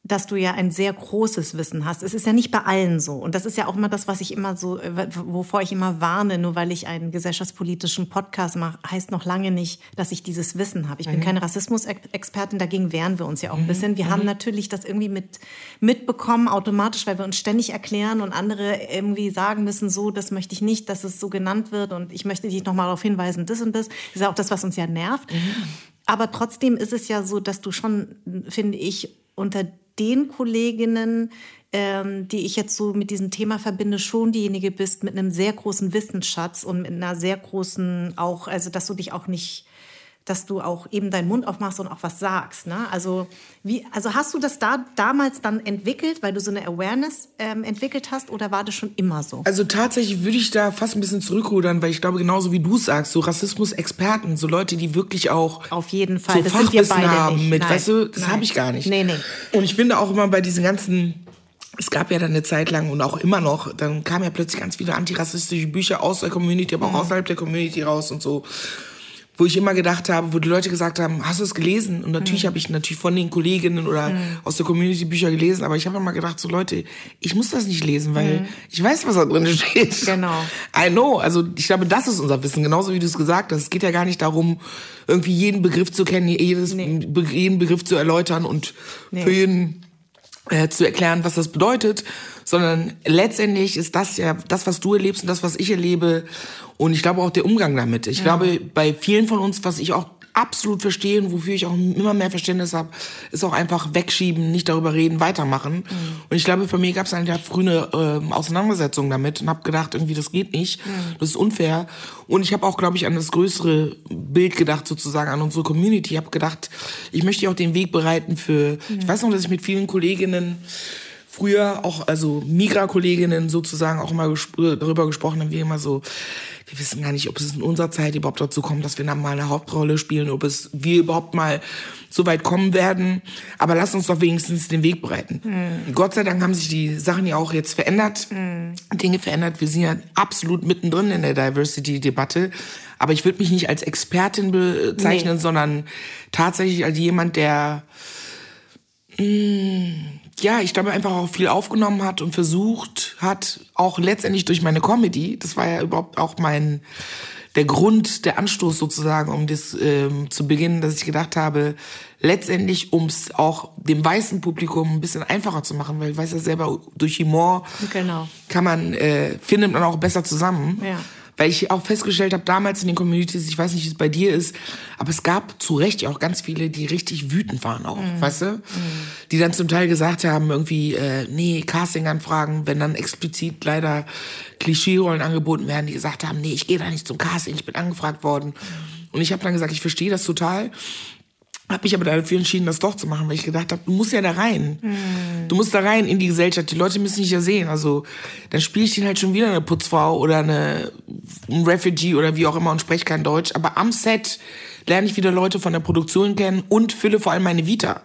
dass du ja ein sehr großes Wissen hast. Es ist ja nicht bei allen so. Und das ist ja auch immer das, was ich immer so, äh, wovor ich immer warne, nur weil ich einen gesellschaftspolitischen Podcast mache, heißt noch lange nicht, dass ich dieses Wissen habe. Ich mhm. bin keine Rassismusexpertin, dagegen wehren wir uns ja auch ein mhm. bisschen. Wir mhm. haben natürlich das irgendwie mit, mitbekommen, automatisch, weil wir uns ständig erklären und andere irgendwie sagen müssen, so, das möchte ich nicht, dass es so genannt wird und ich möchte dich nochmal darauf hinweisen, das und das. Das ist ja auch das, was uns ja nervt. Mhm. Aber trotzdem ist es ja so, dass du schon, finde ich, unter den Kolleginnen, ähm, die ich jetzt so mit diesem Thema verbinde, schon diejenige bist mit einem sehr großen Wissensschatz und mit einer sehr großen auch, also dass du dich auch nicht dass du auch eben deinen Mund aufmachst und auch was sagst. Ne? Also, wie, also hast du das da damals dann entwickelt, weil du so eine Awareness ähm, entwickelt hast oder war das schon immer so? Also tatsächlich würde ich da fast ein bisschen zurückrudern, weil ich glaube, genauso wie du sagst, so Rassismus-Experten, so Leute, die wirklich auch Auf jeden Fall, so das Fachwissen haben nicht. mit, Nein. weißt du, das habe ich gar nicht. Nee, nee. Und ich finde auch immer bei diesen ganzen, es gab ja dann eine Zeit lang und auch immer noch, dann kamen ja plötzlich ganz viele antirassistische Bücher aus der Community, aber auch Mhm. außerhalb der Community raus und so. Wo ich immer gedacht habe, wo die Leute gesagt haben, hast du es gelesen? Und natürlich Mhm. habe ich natürlich von den Kolleginnen oder aus der Community Bücher gelesen, aber ich habe immer gedacht, so Leute, ich muss das nicht lesen, weil ich weiß, was da drin steht. Mhm. Genau. I know. Also ich glaube, das ist unser Wissen, genauso wie du es gesagt hast. Es geht ja gar nicht darum, irgendwie jeden Begriff zu kennen, jedes, Be jeden Begriff zu erläutern und für jeden äh, zu erklären, was das bedeutet, sondern letztendlich ist das ja das, was du erlebst und das, was ich erlebe und ich glaube auch der Umgang damit. Ich glaube, bei vielen von uns, was ich auch absolut verstehe und wofür ich auch immer mehr Verständnis habe, ist auch einfach wegschieben, nicht darüber reden, weitermachen. Und ich glaube, für mich gab es eine ja früh eine ähm, Auseinandersetzung damit und habe gedacht, irgendwie das geht nicht, das ist unfair. Und ich habe auch, glaube ich, an das größere Bild gedacht, sozusagen an unsere Community. Ich habe gedacht, ich möchte auch den Weg bereiten für, ich weiß noch, dass ich mit vielen Kolleginnen früher auch, also Migra-Kolleginnen sozusagen auch immer gespr darüber gesprochen haben, wie immer so, wir wissen gar nicht, ob es in unserer Zeit überhaupt dazu kommt, dass wir dann mal eine Hauptrolle spielen, ob es wir überhaupt mal so weit kommen werden. Aber lass uns doch wenigstens den Weg bereiten. Gott sei Dank haben sich die Sachen ja auch jetzt verändert, Dinge verändert. Wir sind ja absolut mittendrin in der Diversity-Debatte. Aber ich würde mich nicht als Expertin bezeichnen, Nee. sondern tatsächlich als jemand, der ja, ich glaube einfach auch viel aufgenommen hat und versucht hat, auch letztendlich durch meine Comedy, das war ja überhaupt auch mein, der Grund, der Anstoß sozusagen, um das ähm, zu beginnen, dass ich gedacht habe, letztendlich, um es auch dem weißen Publikum ein bisschen einfacher zu machen, weil ich weiß ja selber, durch Humor Genau. kann man, äh, findet man auch besser zusammen. Ja. Weil ich auch festgestellt habe, damals in den Communities, ich weiß nicht, wie es bei dir ist, aber es gab zu Recht auch ganz viele, die richtig wütend waren auch, weißt du? Die dann zum Teil gesagt haben, irgendwie, äh, nee, Casting-Anfragen, wenn dann explizit leider Klischeerollen angeboten werden, die gesagt haben, nee, ich gehe da nicht zum Casting, ich bin angefragt worden. Und ich habe dann gesagt, ich verstehe das total. Hab mich aber dafür entschieden, das doch zu machen, weil ich gedacht habe, du musst ja da rein. Du musst da rein in die Gesellschaft. Die Leute müssen dich ja sehen. Also dann spiele ich denen halt schon wieder eine Putzfrau oder eine ein Refugee oder wie auch immer und spreche kein Deutsch. Aber am Set lerne ich wieder Leute von der Produktion kennen und fülle vor allem meine Vita.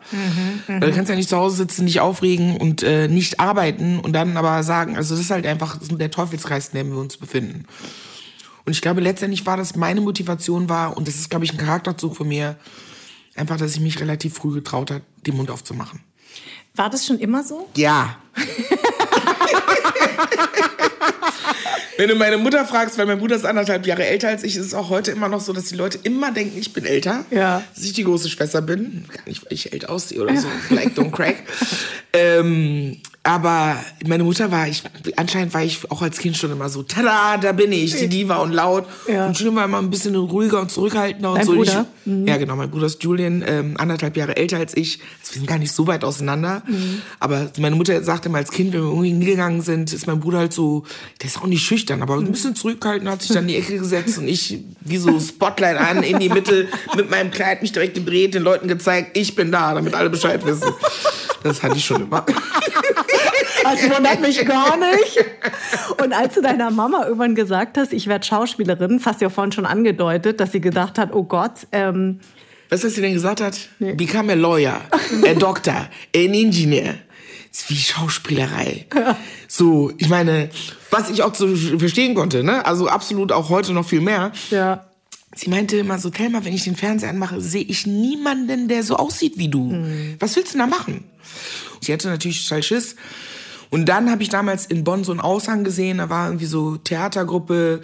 Weil du kannst ja nicht zu Hause sitzen, nicht aufregen und äh, nicht arbeiten und dann aber sagen, also das ist halt einfach der Teufelskreis, in dem wir uns befinden. Und ich glaube, letztendlich war das meine Motivation war, und das ist, glaube ich, ein Charakterzug von mir, einfach, dass ich mich relativ früh getraut habe, den Mund aufzumachen. War das schon immer so? Ja. Wenn du meine Mutter fragst, weil mein Bruder ist anderthalb Jahre älter als ich, ist es auch heute immer noch so, dass die Leute immer denken, ich bin älter. Ja. Dass ich die große Schwester bin. Gar nicht, weil ich älter aussehe oder so. Like don't crack. ähm, aber meine Mutter war, ich, anscheinend war ich auch als Kind schon immer so, tada, da bin ich, die Diva und laut. Ja. Und schon war immer ein bisschen ruhiger und zurückhaltender und Dein so. Bruder? Ich, Ja, genau. Mein Bruder ist Julian, ähm, anderthalb Jahre älter als ich. Also wir sind gar nicht so weit auseinander. Aber meine Mutter sagte immer als Kind, wenn wir irgendwie hingegangen sind, ist mein Bruder halt so, der ist auch nicht schüchtern, aber ein bisschen zurückgehalten, hat sich dann in die Ecke gesetzt und ich wie so Spotlight an, in die Mitte, mit meinem Kleid mich direkt gedreht, den Leuten gezeigt, ich bin da, damit alle Bescheid wissen. Das hatte ich schon immer. Das wundert mich gar nicht. Und als du deiner Mama irgendwann gesagt hast, ich werde Schauspielerin, das hast du ja vorhin schon angedeutet, dass sie gedacht hat, oh Gott, ähm, Weißt du, was sie denn gesagt hat? Become a lawyer, a doctor, an engineer. Das ist wie Schauspielerei. So, ich meine, was ich auch so verstehen konnte, ne? Also absolut auch heute noch viel mehr. ja. Sie meinte immer so, Thelma, wenn ich den Fernseher anmache, sehe ich niemanden, der so aussieht wie du. Was willst du denn da machen? Ich hatte natürlich total Schiss. Und dann habe ich damals in Bonn so einen Aushang gesehen, da war irgendwie so Theatergruppe,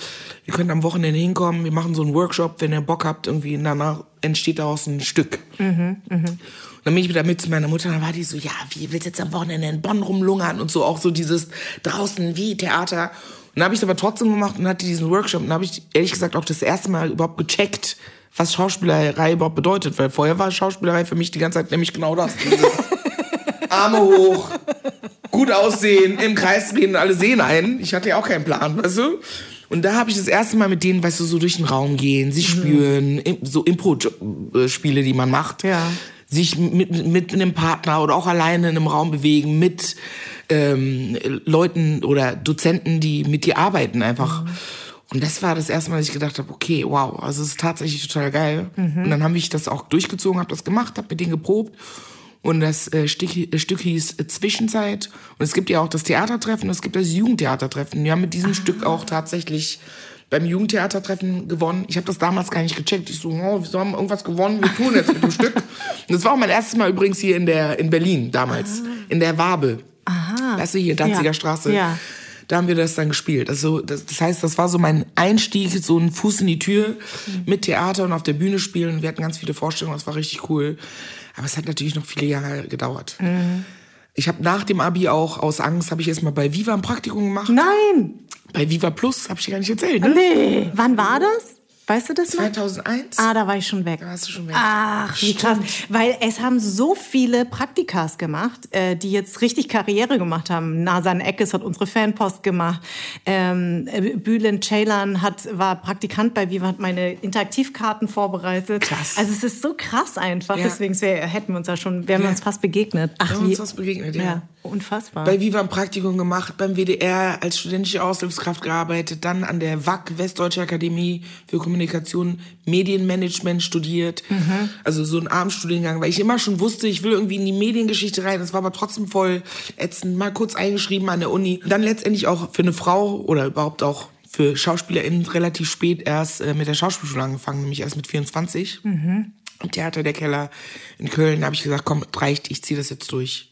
ihr könnt am Wochenende hinkommen, wir machen so einen Workshop, wenn ihr Bock habt, irgendwie und danach entsteht daraus ein Stück. Und dann bin ich wieder mit zu meiner Mutter, dann war die so, ja, wie willst du jetzt am Wochenende in Bonn rumlungern und so, auch so dieses draußen wie Theater. Und dann habe ich es aber trotzdem gemacht und hatte diesen Workshop und dann habe ich ehrlich gesagt auch das erste Mal überhaupt gecheckt, was Schauspielerei überhaupt bedeutet, weil vorher war Schauspielerei für mich die ganze Zeit nämlich genau das. Arme hoch, gut aussehen, im Kreis drehen, alle sehen einen. Ich hatte ja auch keinen Plan, weißt du? Und da habe ich das erste Mal mit denen, weißt du, so durch den Raum gehen, sich Mhm. spüren, so Impro-Spiele, die man macht. Ja. Sich mit, mit einem Partner oder auch alleine in einem Raum bewegen, mit ähm, Leuten oder Dozenten, die mit dir arbeiten einfach. Mhm. Und das war das erste Mal, dass ich gedacht habe, okay, wow, also es ist tatsächlich total geil. Mhm. Und dann habe ich das auch durchgezogen, habe das gemacht, habe mit denen geprobt. Und das äh, Stück, äh, Stück hieß äh, Zwischenzeit. Und es gibt ja auch das Theatertreffen, es gibt das Jugendtheatertreffen. Wir haben mit diesem Stück auch tatsächlich beim Jugendtheatertreffen gewonnen. Ich habe das damals gar nicht gecheckt. Ich so, oh, wir haben irgendwas gewonnen, wir tun jetzt mit dem Stück. Und das war auch mein erstes Mal übrigens hier in der in Berlin damals, in der Wabe. Aha. Weißt du, hier Danziger Ja. Straße. Ja. Da haben wir das dann gespielt. Also das, das heißt, das war so mein Einstieg, so ein Fuß in die Tür mit Theater und auf der Bühne spielen. Wir hatten ganz viele Vorstellungen, das war richtig cool. Aber es hat natürlich noch viele Jahre gedauert. Ich habe nach dem Abi auch aus Angst, habe ich erstmal bei Viva ein Praktikum gemacht. Nein! Bei Viva Plus, habe ich dir gar nicht erzählt, ne? Nee. Wann war das? Weißt du das noch? 2001. Ah, da war ich schon weg. Da warst du schon weg. Ach, wie krass. Weil es haben so viele Praktikas gemacht, äh, die jetzt richtig Karriere gemacht haben. Nasan Eckes hat unsere Fanpost gemacht. Ähm, äh, Bülent Ceylan hat, war Praktikant bei Viva, hat meine Interaktivkarten vorbereitet. Krass. Also es ist so krass einfach. Ja. Deswegen wär, hätten wir uns ja schon, wären wir Ja. uns fast begegnet. Ach, Da haben wir wie, uns was begegnet, ja. ja. Unfassbar. Bei Viva ein Praktikum gemacht, beim WDR als studentische Aushilfskraft gearbeitet, dann an der WAC, Westdeutsche Akademie für Kommunikation, Medienmanagement studiert. Also so ein Abendstudiengang, weil ich immer schon wusste, ich will irgendwie in die Mediengeschichte rein. Das war aber trotzdem voll ätzend. Mal kurz eingeschrieben an der Uni. Dann letztendlich auch für eine Frau oder überhaupt auch für SchauspielerInnen relativ spät erst äh, mit der Schauspielschule angefangen, nämlich erst mit 24. Im Theater der Keller in Köln habe ich gesagt, komm, reicht, ich ziehe das jetzt durch.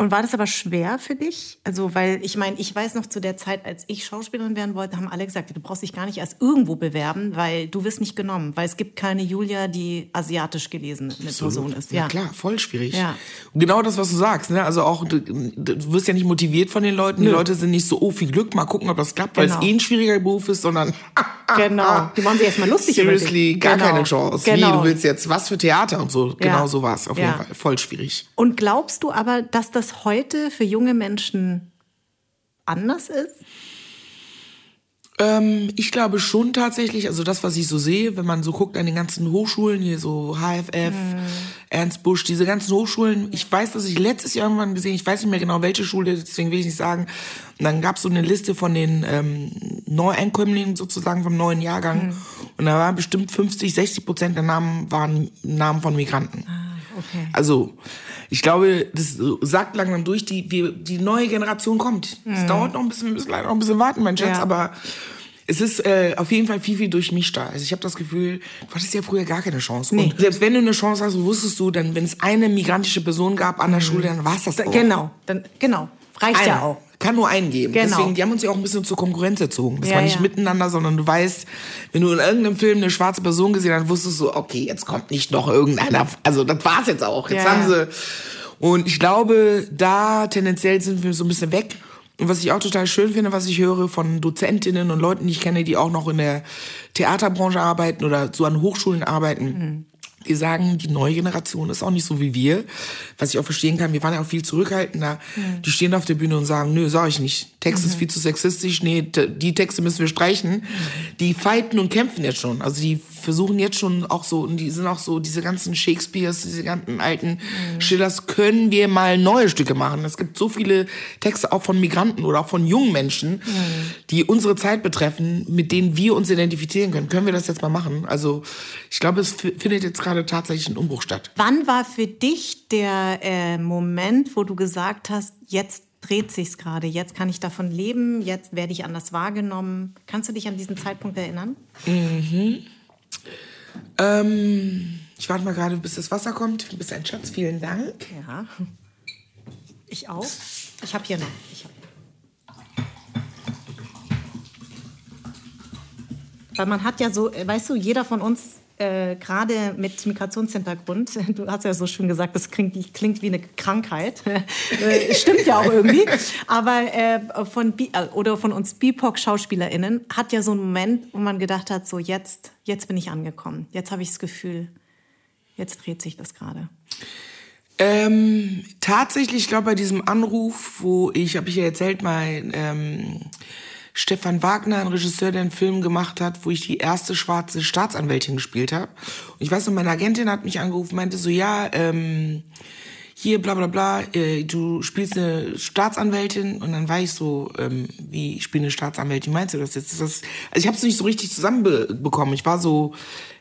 Und war das aber schwer für dich? Also, weil ich meine, ich weiß noch zu der Zeit, als ich Schauspielerin werden wollte, haben alle gesagt, du brauchst dich gar nicht erst irgendwo bewerben, weil du wirst nicht genommen, weil es gibt keine Julia, die asiatisch gelesen eine Person ist. Ja, klar, voll schwierig. Ja. Und genau das, was du sagst, ne? Also auch, du, du wirst ja nicht motiviert von den Leuten. Die Leute sind nicht so, oh, viel Glück, mal gucken, ob das klappt, weil Genau. es eh ein schwieriger Beruf ist, sondern Genau. Die wollen sich erstmal lustig seriously, gar Genau. keine Chance. Genau. Wie, du willst jetzt was für Theater und so. Genau so war es auf jeden Ja. Fall. Voll schwierig. Und glaubst du aber, dass das heute für junge Menschen anders ist? Ähm, ich glaube schon tatsächlich, also das, was ich so sehe, wenn man so guckt an den ganzen Hochschulen, hier so HFF, Ernst Busch, diese ganzen Hochschulen, ich weiß, dass ich letztes Jahr irgendwann gesehen, ich weiß nicht mehr genau welche Schule, deswegen will ich nicht sagen, und dann gab es so eine Liste von den ähm, Neueinkömmlingen sozusagen vom neuen Jahrgang und da waren bestimmt 50, 60 Prozent der Namen waren Namen von Migranten. Okay. Also, ich glaube, das sagt langsam durch, die, wir, die neue Generation kommt. Es dauert noch ein bisschen, wir müssen leider noch ein bisschen warten, mein Schatz, Ja. aber es ist äh, auf jeden Fall viel, viel durchmischter. Also ich habe das Gefühl, du hattest ja früher gar keine Chance. Nee. Und selbst wenn du eine Chance hast, wusstest du, dann, wenn es eine migrantische Person gab an der Schule, dann war es das auch. Genau, dann, genau. Reicht ja Einer. auch. Kann nur einen geben. Genau. Deswegen, die haben uns ja auch ein bisschen zur Konkurrenz erzogen. Das Ja, war nicht ja. miteinander, sondern du weißt, wenn du in irgendeinem Film eine schwarze Person gesehen hast, wusstest du, okay, jetzt kommt nicht noch irgendeiner. Also das war's jetzt auch. Jetzt Ja, haben sie. Und ich glaube, da tendenziell sind wir so ein bisschen weg. Und was ich auch total schön finde, was ich höre von Dozentinnen und Leuten, die ich kenne, die auch noch in der Theaterbranche arbeiten oder so an Hochschulen arbeiten. Mhm. Die sagen, die neue Generation ist auch nicht so wie wir. Was ich auch verstehen kann, wir waren ja auch viel zurückhaltender. Die stehen auf der Bühne und sagen, nö, sag ich nicht. Text ist viel zu sexistisch, nee, die Texte müssen wir streichen. Die fighten und kämpfen jetzt schon. Also die versuchen jetzt schon auch so, und die sind auch so, diese ganzen Shakespeares, diese ganzen alten Schillers, können wir mal neue Stücke machen. Es gibt so viele Texte auch von Migranten oder auch von jungen Menschen, die unsere Zeit betreffen, mit denen wir uns identifizieren können. Können wir das jetzt mal machen? Also ich glaube, es findet jetzt gerade tatsächlich ein Umbruch statt. Wann war für dich der äh, Moment, wo du gesagt hast, jetzt dreht sich's gerade, jetzt kann ich davon leben, jetzt werde ich anders wahrgenommen? Kannst du dich an diesen Zeitpunkt erinnern? Ähm, ich warte mal gerade, bis das Wasser kommt. Du bist ein Schatz, vielen Dank. Ja. Ich auch. Ich habe hier noch. Ich hab Weil man hat ja so, äh, weißt du, jeder von uns, äh, gerade mit Migrationshintergrund, du hast ja so schön gesagt, das klingt, klingt wie eine Krankheit. äh, stimmt ja auch irgendwie. Aber äh, von, Bi- äh, oder von uns BIPOC-SchauspielerInnen hat ja so einen Moment, wo man gedacht hat, so jetzt, jetzt bin ich angekommen. Jetzt habe ich das Gefühl, jetzt dreht sich das gerade. Ähm, tatsächlich, ich glaube, bei diesem Anruf, wo ich, habe ich ja erzählt, mein ähm, Stefan Wagner, ein Regisseur, der einen Film gemacht hat, wo ich die erste schwarze Staatsanwältin gespielt habe. Und ich weiß noch, meine Agentin hat mich angerufen, meinte so, ja, ähm, hier bla bla bla, äh, du spielst eine Staatsanwältin und dann war ich so, ähm, wie ich spiele eine Staatsanwältin, meinst du das jetzt? Das, also ich habe es nicht so richtig zusammenbekommen. Ich war so,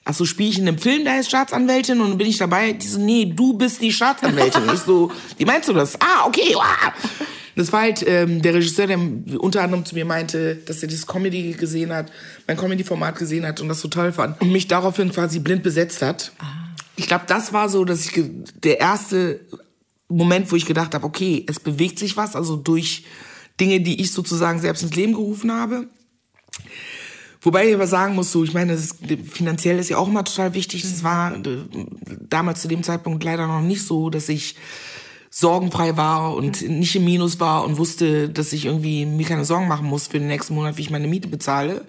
ach so, spiele ich in einem Film, da ist Staatsanwältin und dann bin ich dabei, die so, nee, du bist die Staatsanwältin. ich so, wie meinst du das? Ah, okay, wow. Das war halt ähm, der Regisseur, der unter anderem zu mir meinte, dass er das Comedy gesehen hat, mein Comedy-Format gesehen hat und das so toll fand und mich daraufhin quasi blind besetzt hat. Ah. Ich glaube, das war so, dass ich der erste Moment, wo ich gedacht habe, okay, es bewegt sich was, also durch Dinge, die ich sozusagen selbst ins Leben gerufen habe. Wobei ich aber sagen muss, so, ich meine, ist, finanziell ist ja auch immer total wichtig. Das war äh, damals zu dem Zeitpunkt leider noch nicht so, dass ich sorgenfrei war und nicht im Minus war und wusste, dass ich irgendwie mir keine Sorgen machen muss für den nächsten Monat, wie ich meine Miete bezahle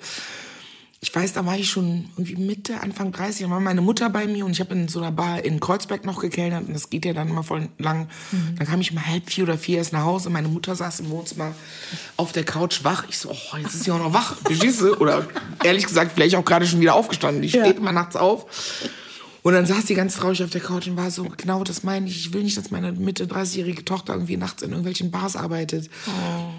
ich weiß, da war ich schon irgendwie Mitte, Anfang 30, da war meine Mutter bei mir und ich habe in so einer Bar in Kreuzberg noch gekellnert und das geht ja dann immer voll lang. Mhm. Dann kam ich um halb vier oder vier erst nach Hause und meine Mutter saß im Wohnzimmer auf der Couch wach. Ich so, oh, jetzt ist sie auch noch wach, verstehst du? Oder ehrlich gesagt, vielleicht auch gerade schon wieder aufgestanden. Die ja. steht immer nachts auf. Und dann saß sie ganz traurig auf der Couch und war so, genau das meine ich. Ich will nicht, dass meine Mitte 30-jährige Tochter irgendwie nachts in irgendwelchen Bars arbeitet.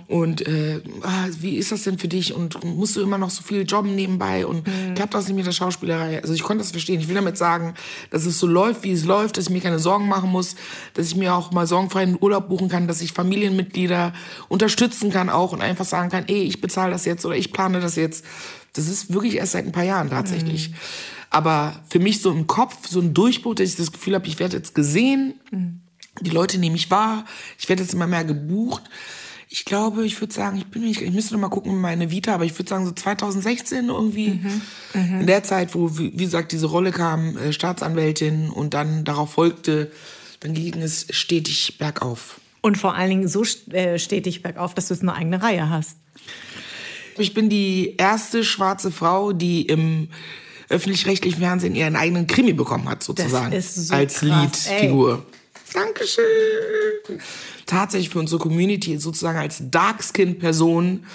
Oh. Und äh, ah, wie ist das denn für dich? Und musst du immer noch so viel jobben nebenbei? Und mhm. klappt das nicht mit der Schauspielerei? Also ich konnte das verstehen. Ich will damit sagen, dass es so läuft, wie es läuft, dass ich mir keine Sorgen machen muss, dass ich mir auch mal sorgenfreien Urlaub buchen kann, dass ich Familienmitglieder unterstützen kann auch und einfach sagen kann, ey, ich bezahle das jetzt oder ich plane das jetzt. Das ist wirklich erst seit ein paar Jahren tatsächlich. Mhm. Aber für mich so im Kopf, so ein Durchbruch, dass ich das Gefühl habe, ich werde jetzt gesehen, mhm. die Leute nehmen mich wahr, ich werde jetzt immer mehr gebucht. Ich glaube, ich würde sagen, ich bin nicht, ich müsste noch mal gucken meine Vita, aber ich würde sagen so 2016 irgendwie, mhm. Mhm. in der Zeit, wo, wie, gesagt, diese Rolle kam, äh, Staatsanwältin und dann darauf folgte, dann ging es stetig bergauf. Und vor allen Dingen so äh, stetig bergauf, dass du es eine eigene Reihe hast. Ich bin die erste schwarze Frau, die im öffentlich-rechtlichen Fernsehen ihren eigenen Krimi bekommen hat, sozusagen. Das ist so als Leadfigur. Dankeschön. Tatsächlich für unsere Community sozusagen als Dark-Skin-Person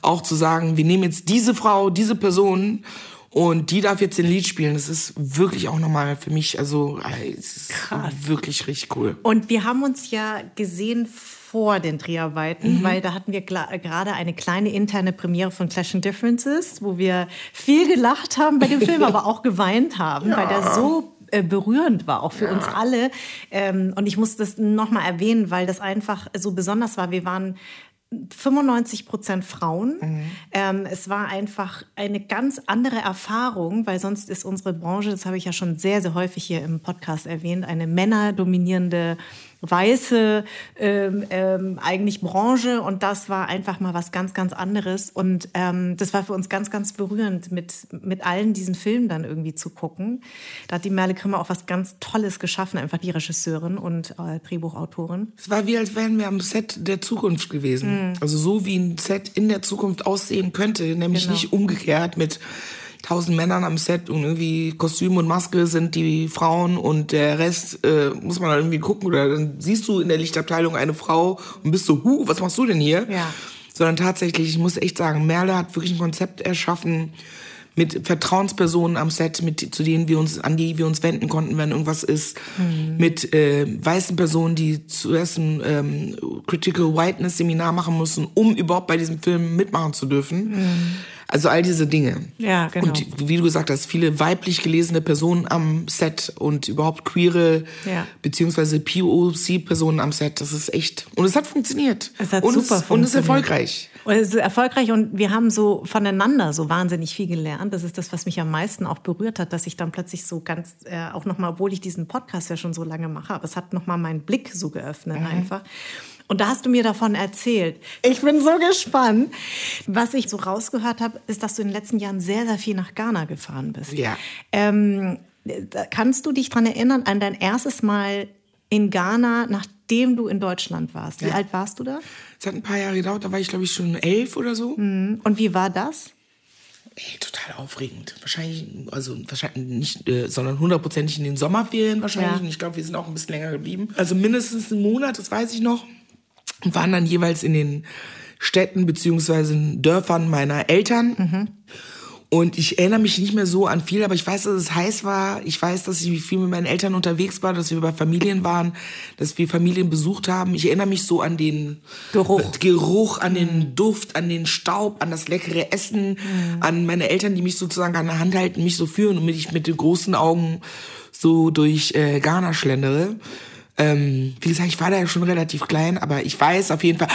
auch zu sagen, wir nehmen jetzt diese Frau, diese Person und die darf jetzt den Lied spielen. Das ist wirklich auch nochmal für mich, also es ist Krass. wirklich richtig cool. Und wir haben uns ja gesehen vor den Dreharbeiten, mhm. weil da hatten wir gerade eine kleine interne Premiere von Clash and Differences, wo wir viel gelacht haben bei dem Film, aber auch geweint haben, ja. weil der so äh, berührend war, auch für ja. uns alle. Ähm, und ich muss das nochmal erwähnen, weil das einfach so besonders war. Wir waren 95 Prozent Frauen. Mhm. Ähm, es war einfach eine ganz andere Erfahrung, weil sonst ist unsere Branche, das habe ich ja schon sehr, sehr häufig hier im Podcast erwähnt, eine männerdominierende weiße ähm, ähm, eigentlich Branche und das war einfach mal was ganz, ganz anderes und ähm, das war für uns ganz, ganz berührend, mit, mit allen diesen Filmen dann irgendwie zu gucken. Da hat die Merle Grimmer auch was ganz Tolles geschaffen, einfach die Regisseurin und äh, Drehbuchautorin. Es war wie, als wären wir am Set der Zukunft gewesen. Mhm. Also so wie ein Set in der Zukunft aussehen könnte, nämlich genau. nicht umgekehrt mit tausend Männern am Set und irgendwie Kostüm und Maske sind die Frauen und der Rest äh, muss man dann irgendwie gucken oder dann siehst du in der Lichtabteilung eine Frau und bist so, hu, was machst du denn hier? Ja. Sondern tatsächlich, ich muss echt sagen, Merle hat wirklich ein Konzept erschaffen mit Vertrauenspersonen am Set, mit zu denen wir uns an die wir uns wenden konnten, wenn irgendwas ist, mhm. mit äh, weißen Personen, die zuerst ein ähm, Critical Whiteness Seminar machen mussten, um überhaupt bei diesem Film mitmachen zu dürfen. Mhm. Also all diese Dinge. Ja, genau. Und wie du gesagt hast, viele weiblich gelesene Personen am Set und überhaupt queere ja. beziehungsweise POC-Personen am Set. Das ist echt. Und es hat funktioniert. Es hat und super es, funktioniert. Und es ist erfolgreich. Und es ist erfolgreich und wir haben so voneinander so wahnsinnig viel gelernt. Das ist das, was mich am meisten auch berührt hat, dass ich dann plötzlich so ganz, äh, auch nochmal, obwohl ich diesen Podcast ja schon so lange mache, aber es hat nochmal meinen Blick so geöffnet mhm. einfach. Und da hast du mir davon erzählt. Ich bin so gespannt. Was ich so rausgehört habe, ist, dass du in den letzten Jahren sehr, sehr viel nach Ghana gefahren bist. Ja. Ähm, kannst du dich daran erinnern, an dein erstes Mal in Ghana, nachdem du in Deutschland warst? Wie ja. alt warst du da? Es hat ein paar Jahre gedauert, da war ich glaube ich schon elf oder so. Mhm. Und wie war das? Ey, total aufregend. Wahrscheinlich, also wahrscheinlich nicht, äh, sondern hundertprozentig in den Sommerferien wahrscheinlich. Ja. Und ich glaube, wir sind auch ein bisschen länger geblieben. Also mindestens einen Monat, das weiß ich noch und waren dann jeweils in den Städten beziehungsweise Dörfern meiner Eltern. Und ich erinnere mich nicht mehr so an viel, aber ich weiß, dass es heiß war. Ich weiß, dass ich viel mit meinen Eltern unterwegs war, dass wir bei Familien waren, dass wir Familien besucht haben. Ich erinnere mich so an den Geruch. Geruch, an den Duft, an den Staub, an das leckere Essen, an meine Eltern, die mich sozusagen an der Hand halten, mich so führen und mich mit den großen Augen so durch äh, Ghana schlendere. Ähm, wie gesagt, ich war da ja schon relativ klein, aber ich weiß auf jeden Fall,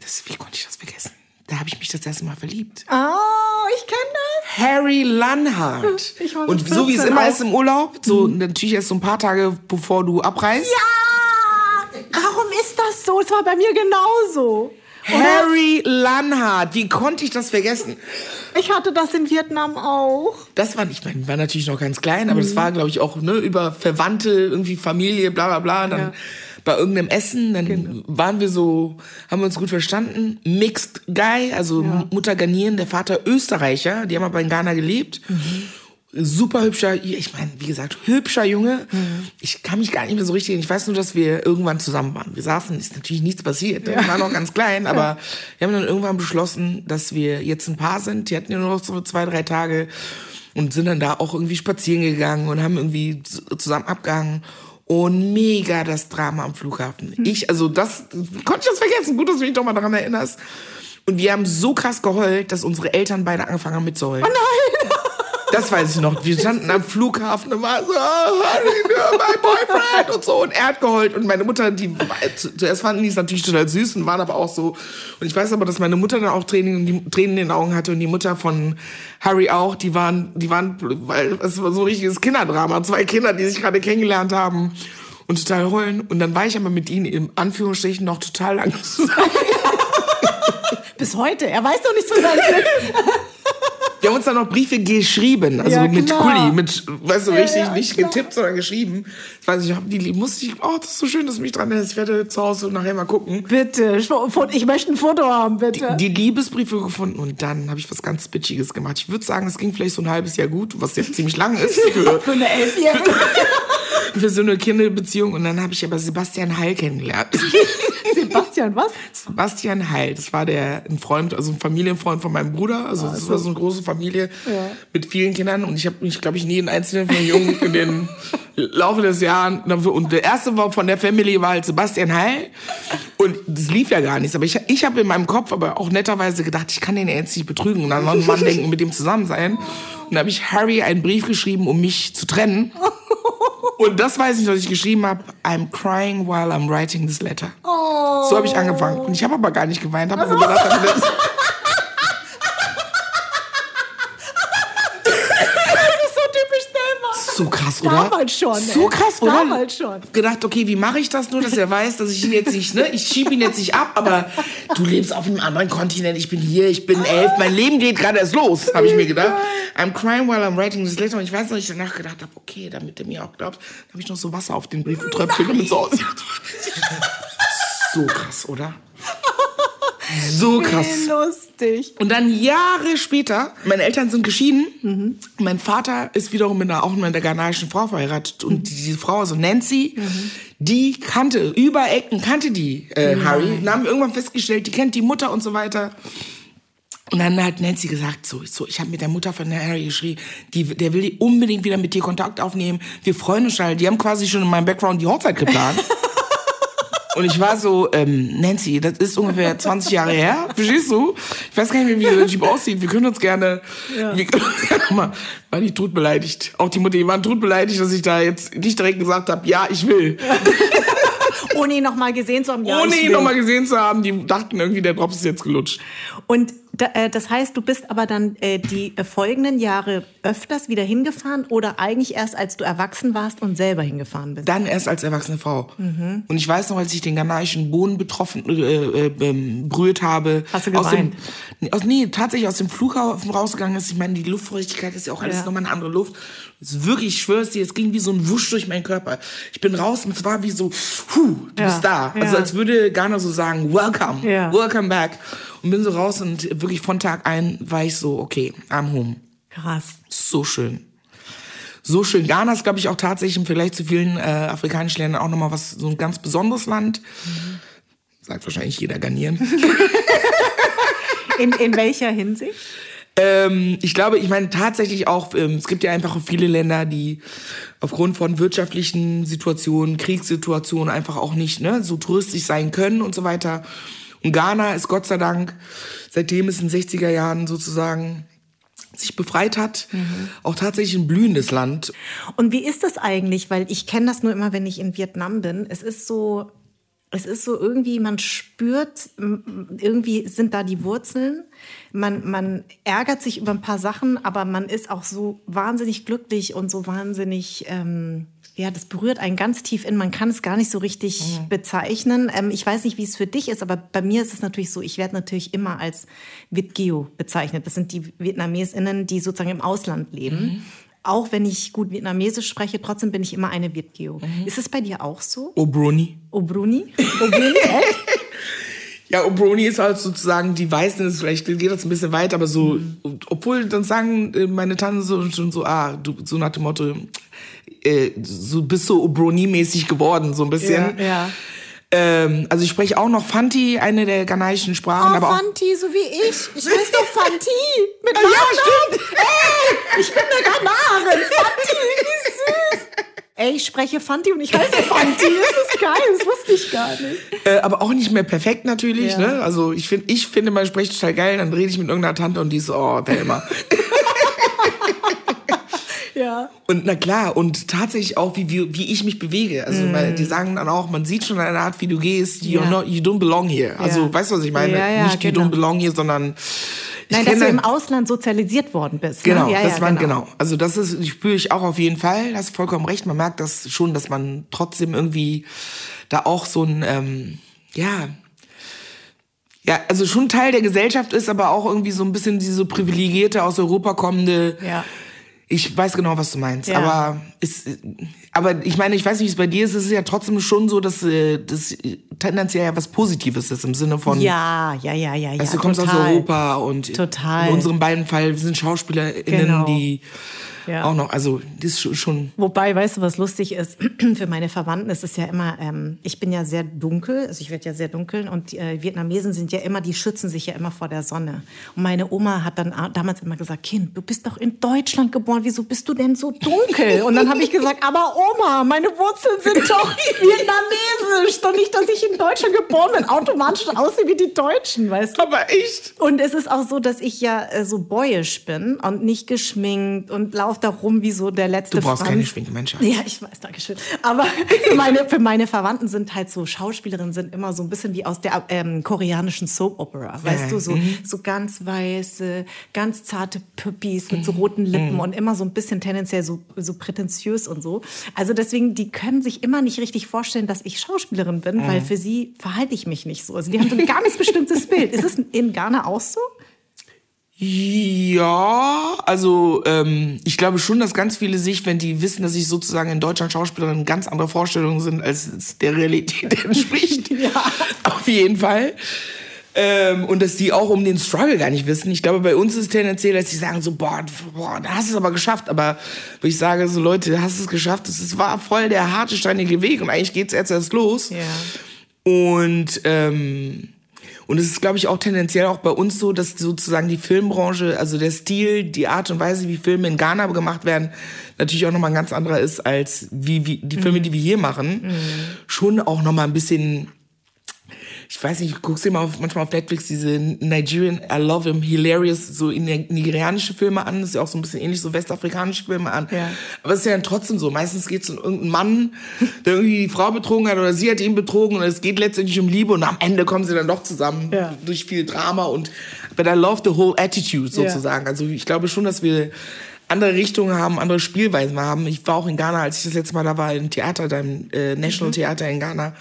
das, wie konnte ich das vergessen? Da habe ich mich das erste Mal verliebt. Oh, ich kenne das. Harry Lanhardt. Ich mit Und so wie es 14 immer auch. ist im Urlaub, so natürlich erst so ein paar Tage bevor du abreist. Ja! Warum ist das so? Es war bei mir genauso. Harry Lanhardt, wie konnte ich das vergessen? Ich hatte das in Vietnam auch. Das war, ich meine, war natürlich noch ganz klein, aber Mhm. das war, glaube ich, auch ne, über Verwandte, irgendwie Familie, bla bla bla. Dann Ja. Genau. bei irgendeinem Essen, dann waren wir so, haben wir uns gut verstanden. Mixed Guy, also Mutter Ghanaian, der Vater Österreicher, die haben aber in Ghana gelebt. Mhm. Super hübscher, ich meine, wie gesagt, hübscher Junge. Mhm. Ich kann mich gar nicht mehr so richtig, ich weiß nur, dass wir irgendwann zusammen waren. Wir saßen, ist natürlich nichts passiert. Wir waren noch ganz klein, aber wir haben dann irgendwann beschlossen, dass wir jetzt ein Paar sind. Die hatten ja nur noch so zwei, drei Tage und sind dann da auch irgendwie spazieren gegangen und haben irgendwie zusammen abgehangen. Und mega das Drama am Flughafen. Ich, also das, konnte ich das vergessen. Gut, dass du mich doch mal daran erinnerst. Und wir haben so krass geheult, dass unsere Eltern beide angefangen haben mitzuheulen. Oh nein! Das weiß ich noch. Wir standen am Flughafen und war so, oh, Harry, my boyfriend und so. Und er hat geheult. Und meine Mutter, die zu- zuerst fanden die es natürlich total süß und waren aber auch so. Und ich weiß aber, dass meine Mutter dann auch Tränen, die, Tränen in den Augen hatte und die Mutter von Harry auch. Die waren, die waren, weil es war so ein richtiges Kinderdrama. Zwei Kinder, die sich gerade kennengelernt haben und total heulen. Und dann war ich aber mit ihnen im Anführungsstrichen noch total lange zusammen. Bis heute. Er weiß doch nichts von seinem Glück. Wir haben uns dann noch Briefe geschrieben, also Ja, mit klar. Kuli, mit, weißt du, richtig, ja, nicht klar. getippt, sondern geschrieben. Ich weiß nicht, die musste ich, oh, das ist so schön, dass du mich dran erinnerst. Ich werde zu Hause nachher mal gucken. Bitte. Ich möchte ein Foto haben, bitte. Die Liebesbriefe gefunden und dann habe ich was ganz Bitchiges gemacht. Ich würde sagen, es ging vielleicht so ein halbes Jahr gut, was jetzt ziemlich lang ist für, Für eine Elfjährige. für so eine Kinderbeziehung. Und dann habe ich aber Sebastian Heil kennengelernt. Sebastian, was? Sebastian Heil, das war der ein Freund, also ein Familienfreund von meinem Bruder. Also das war so eine große Familie mit vielen Kindern und ich habe mich, glaube ich, nie in einzelnen von den Jungen in den Laufe des Jahres und der erste war von der Family war halt Sebastian Heil und das lief ja gar nichts. Aber ich, ich habe in meinem Kopf aber auch netterweise gedacht, ich kann den ja jetzt nicht betrügen und dann noch einen Mann denken, mit dem zusammen sein. Und da habe ich Harry einen Brief geschrieben, um mich zu trennen. Und das weiß ich, was ich geschrieben habe. I'm crying while I'm writing this letter. So habe ich angefangen. Und ich habe aber gar nicht geweint, habe aber gedacht, das Das ist so typisch Selma. ist so krass, oder? Damals schon, So ey. krass, oder? Damals schon. Gedacht, okay, wie mache ich das nur, dass er weiß, dass ich ihn jetzt nicht, ne? Ich schiebe ihn jetzt nicht ab, aber du lebst auf einem anderen Kontinent, ich bin hier, ich bin elf, mein Leben geht gerade erst los, habe ich mir gedacht. I'm crying while I'm writing this letter. Und ich weiß noch, ich danach gedacht habe, okay, damit er mir auch glaubt, habe ich noch so Wasser auf den Brief getröpfelt, damit so aussieht. So krass, oder? So krass. Wie lustig. Und dann Jahre später, meine Eltern sind geschieden. Mein Vater ist wiederum mit einer, auch mit einer ghanaischen Frau verheiratet. Und diese Frau, also Nancy, die kannte, über Ecken kannte die äh, Harry. Und haben irgendwann festgestellt, die kennt die Mutter und so weiter. Und dann hat Nancy gesagt, so, so ich habe mit der Mutter von Harry geschrieben, die, der will unbedingt wieder mit dir Kontakt aufnehmen. Wir freuen uns schon. Die haben quasi schon in meinem Background die Hochzeit geplant. Und ich war so, ähm, Nancy, das ist ungefähr 20 Jahre her, verstehst du? Ich weiß gar nicht mehr, wie der Typ aussieht. Wir können uns gerne, wir können uns gerne mal, war die tot beleidigt. Auch die Mutter, die waren tot beleidigt, dass ich da jetzt nicht direkt gesagt habe, ja, ich will. Ohne ihn noch mal gesehen zu haben. Ja, Ohne ihn will. noch mal gesehen zu haben, die dachten irgendwie, der Drops ist jetzt gelutscht. Und das heißt, du bist aber dann äh, die äh, folgenden Jahre öfters wieder hingefahren oder eigentlich erst, als du erwachsen warst und selber hingefahren bist? Dann erst als erwachsene Frau. Und ich weiß noch, als ich den ghanaischen Boden betroffen äh, äh, ähm, berührt habe. Hast du aus dem, geweint? aus, nee, tatsächlich aus dem Flughafen rausgegangen ist. Ich meine, die Luftfeuchtigkeit ist ja auch alles Ja. nochmal eine andere Luft. Es ist wirklich, ich schwör's dir, es ging wie so ein Wusch durch meinen Körper. Ich bin raus und es war wie so, huh, du Ja, bist da. Also ja. als würde Ghana so sagen, welcome, welcome back. Und bin so raus und wirklich von Tag ein war ich so, okay, I'm home. Krass. So schön. So schön. Ghana ist, glaube ich, auch tatsächlich im Vergleich zu vielen äh, afrikanischen Ländern auch nochmal was, so ein ganz besonderes Land. sagt wahrscheinlich jeder Garnieren. in, in welcher Hinsicht? Ähm, ich glaube, ich meine tatsächlich auch, ähm, es gibt ja einfach viele Länder, die aufgrund von wirtschaftlichen Situationen, Kriegssituationen einfach auch nicht ne, so touristisch sein können und so weiter. Und Ghana ist Gott sei Dank, seitdem es in den 60er Jahren sozusagen sich befreit hat, mhm. auch tatsächlich ein blühendes Land. Und wie ist das eigentlich? Weil ich kenne das nur immer, wenn ich in Vietnam bin. Es ist so, es ist so irgendwie, man spürt, irgendwie sind da die Wurzeln. Man, man ärgert sich über ein paar Sachen, aber man ist auch so wahnsinnig glücklich und so wahnsinnig ähm, ja, das berührt einen ganz tief in. Man kann es gar nicht so richtig mhm. bezeichnen. Ähm, ich weiß nicht, wie es für dich ist, aber bei mir ist es natürlich so, ich werde natürlich immer als Vietgeo bezeichnet. Das sind die VietnamesInnen, die sozusagen im Ausland leben. Mhm. Auch wenn ich gut Vietnamesisch spreche, trotzdem bin ich immer eine Vietgeo. Mhm. Ist es bei dir auch so? Obroni. Obroni? Obroni, echt? Ja, Obroni ist halt sozusagen die Weißen, vielleicht geht das ein bisschen weit, aber so, mhm. obwohl dann sagen äh, meine Tanten so, schon so, ah, du, so nach dem Motto, äh, so bist so Obroni-mäßig geworden, so ein bisschen. Ja, ja. Ähm, also ich spreche auch noch Fanti, eine der ghanaischen Sprachen. Oh, aber Fanti, so wie ich. Ich heiße doch Fanti. Mit ah, ja, stimmt. Ey, ich bin eine Ghanarin. Fanti, wie süß. Ey, ich spreche Fanti und ich heiße Fanti. Das ist geil, das wusste ich gar nicht. Äh, aber auch nicht mehr perfekt natürlich. Ja. Ne? Also ich, find, ich finde, man spricht total geil. Dann rede ich mit irgendeiner Tante und die ist so, oh, Thelma. Ja. Und na klar, und tatsächlich auch, wie, wie, wie ich mich bewege. Also, mm. weil die sagen dann auch, man sieht schon an der Art, wie du gehst, you're ja. not, you don't belong here. Also, ja. weißt du, was ich meine? Ja, ja, Nicht genau. you don't belong here, sondern Nein, dass du im Ausland sozialisiert worden bist. Ne? Genau, ne? das man, genau. genau. Also das ist, spüre ich auch auf jeden Fall. Hast vollkommen recht. Man merkt das schon, dass man trotzdem irgendwie da auch so ein, ähm, ja, ja, also schon Teil der Gesellschaft ist, aber auch irgendwie so ein bisschen diese privilegierte aus Europa kommende. Ja ich weiß genau, was du meinst. Ja. Aber, ist, aber ich meine, ich weiß nicht, wie es bei dir ist. Es ist ja trotzdem schon so, dass äh, das tendenziell ja was Positives ist im Sinne von. Ja, ja, ja, ja. Also, du kommst total. aus Europa und total. in unserem beiden Fall sind SchauspielerInnen, genau. die ja. auch noch, also das ist schon. Wobei, weißt du, was lustig ist? Für meine Verwandten ist es ja immer, ähm, ich bin ja sehr dunkel, also ich werde ja sehr dunkel und die äh, Vietnamesen sind ja immer, die schützen sich ja immer vor der Sonne. Und meine Oma hat dann damals immer gesagt, Kind, du bist doch in Deutschland geboren, wieso bist du denn so dunkel? Und dann habe ich gesagt, aber Oma, meine Wurzeln sind doch vietnamesisch, doch nicht, dass ich in Deutschland geboren bin, automatisch aussehe wie die Deutschen, weißt du? Aber echt? Und es ist auch so, dass ich ja äh, so boyisch bin und nicht geschminkt und laufe da rum wie so der letzte Du brauchst Franz. keine Schminke, Mensch. Ja, ich weiß, danke schön. Aber für meine, für meine Verwandten sind halt so Schauspielerinnen sind immer so ein bisschen wie aus der ähm, koreanischen Soap Opera, weißt ja, du, so, mhm. so ganz weiße, ganz zarte Püppis mit so roten Lippen mhm. und immer so ein bisschen tendenziell so, so prätentiös und so. Also deswegen, die können sich immer nicht richtig vorstellen, dass ich Schauspielerin bin, mhm. weil für sie verhalte ich mich nicht so. Also die haben so ein ganz bestimmtes Bild. Ist es in Ghana auch so? Ja, also ähm, ich glaube schon, dass ganz viele sich, wenn die wissen, dass ich sozusagen in Deutschland Schauspielerin ganz andere Vorstellungen sind, als es der Realität entspricht. ja. Auf jeden Fall. Ähm, und dass die auch um den Struggle gar nicht wissen. Ich glaube, bei uns ist es tendenziell, dass die sagen so, boah, boah, da hast du es aber geschafft. Aber wo ich sage so, Leute, hast du es geschafft? Es war voll der harte, steinige Weg und eigentlich geht's jetzt erst los. Ja. Und ähm, und es ist, glaube ich, auch tendenziell auch bei uns so, dass sozusagen die Filmbranche, also der Stil, die Art und Weise, wie Filme in Ghana gemacht werden, natürlich auch nochmal ein ganz anderer ist als wie, wie die Filme, mhm. die wir hier machen. Mhm. Schon auch nochmal ein bisschen ich weiß nicht, ich guck's dir mal auf, manchmal auf Netflix diese Nigerian I Love Him Hilarious, so nigerianische Filme an. Das ist ja auch so ein bisschen ähnlich, so westafrikanische Filme an. Ja. Aber es ist ja dann trotzdem so. Meistens geht's um irgendeinen Mann, der irgendwie die Frau betrogen hat oder sie hat ihn betrogen und es geht letztendlich um Liebe und am Ende kommen sie dann doch zusammen ja. durch viel Drama und but I love the whole attitude sozusagen. Ja. Also ich glaube schon, dass wir andere Richtungen haben, andere Spielweisen haben. Ich war auch in Ghana, als ich das letzte Mal da war, im Theater, im äh, National mhm. Theater in Ghana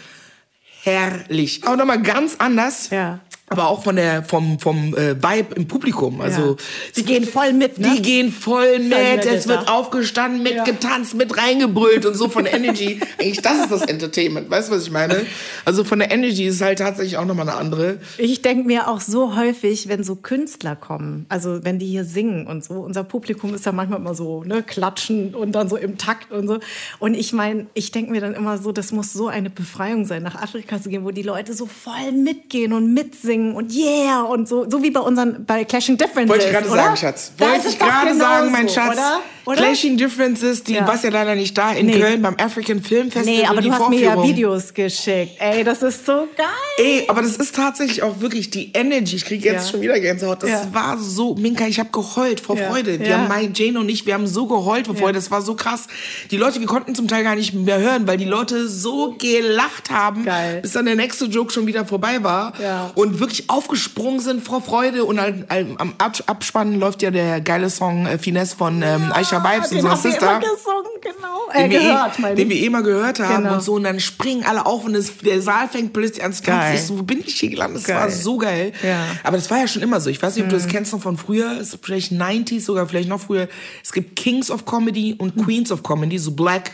herrlich. Aber nochmal ganz anders. Ja. Aber auch von der vom vom äh, Vibe im Publikum. Also Die gehen voll mit, ne? Die gehen voll mit. mit, Es wird ja. aufgestanden, mitgetanzt, mit reingebrüllt und so von der Energy. Eigentlich das ist das Entertainment. Weißt du, was ich meine? Also von der Energy ist es halt tatsächlich auch nochmal eine andere. Ich denke mir auch so häufig, wenn so Künstler kommen, also wenn die hier singen und so, unser Publikum ist ja manchmal immer so, ne, klatschen und dann so im Takt und so. Und ich meine, ich denke mir dann immer so, das muss so eine Befreiung sein, nach Afrika zu gehen, wo die Leute so voll mitgehen und mitsingen und yeah und so, so wie bei unseren, bei Clashing Differences. Wollte ich gerade sagen, Schatz. Wollte ich gerade genauso, sagen, mein Schatz. Oder? Oder? Clashing Differences, die Ja. was ja leider nicht da in Nee. Köln beim African Film Festival. Nee, aber die du hast mir ja. Videos geschickt. Ey, das ist so geil. Ey, aber das ist tatsächlich auch wirklich die Energy. Ich kriege jetzt Ja. schon wieder Gänsehaut. Das Ja. war so, Minka, ich habe geheult vor. Freude. Wir Ja. haben, mein Jane und ich, wir haben so geheult vor Freude. Das war so krass. Die Leute, wir konnten zum Teil gar nicht mehr hören, weil die Leute so gelacht haben, Geil. bis dann der nächste Joke schon wieder vorbei war. Und wirklich aufgesprungen sind vor Freude. Und am Ab- Abspann läuft ja der geile Song äh, Finesse von ähm, Aisha Vibes, den unserer haben wir Sister immer gesungen, genau. Äh, den, wir gehört, eh, meine den wir eh mal gehört haben Genau. und so und dann springen alle auf und es, der Saal fängt plötzlich an zu tanzen. Ich so, wo bin ich hier gelandet? Das Geil. war so geil. Ja. Mhm. Aber das war ja schon immer so. Ich weiß nicht, ob du das kennst noch von früher, ist vielleicht 90s, sogar vielleicht noch früher. Es gibt Kings of Comedy und Mhm. Queens of Comedy, so Black.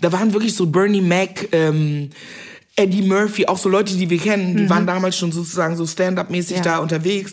Da waren wirklich so Bernie Mac, ähm, Eddie Murphy, auch so Leute, die wir kennen, die waren damals schon sozusagen so Stand-up-mäßig Mhm. Ja. da unterwegs.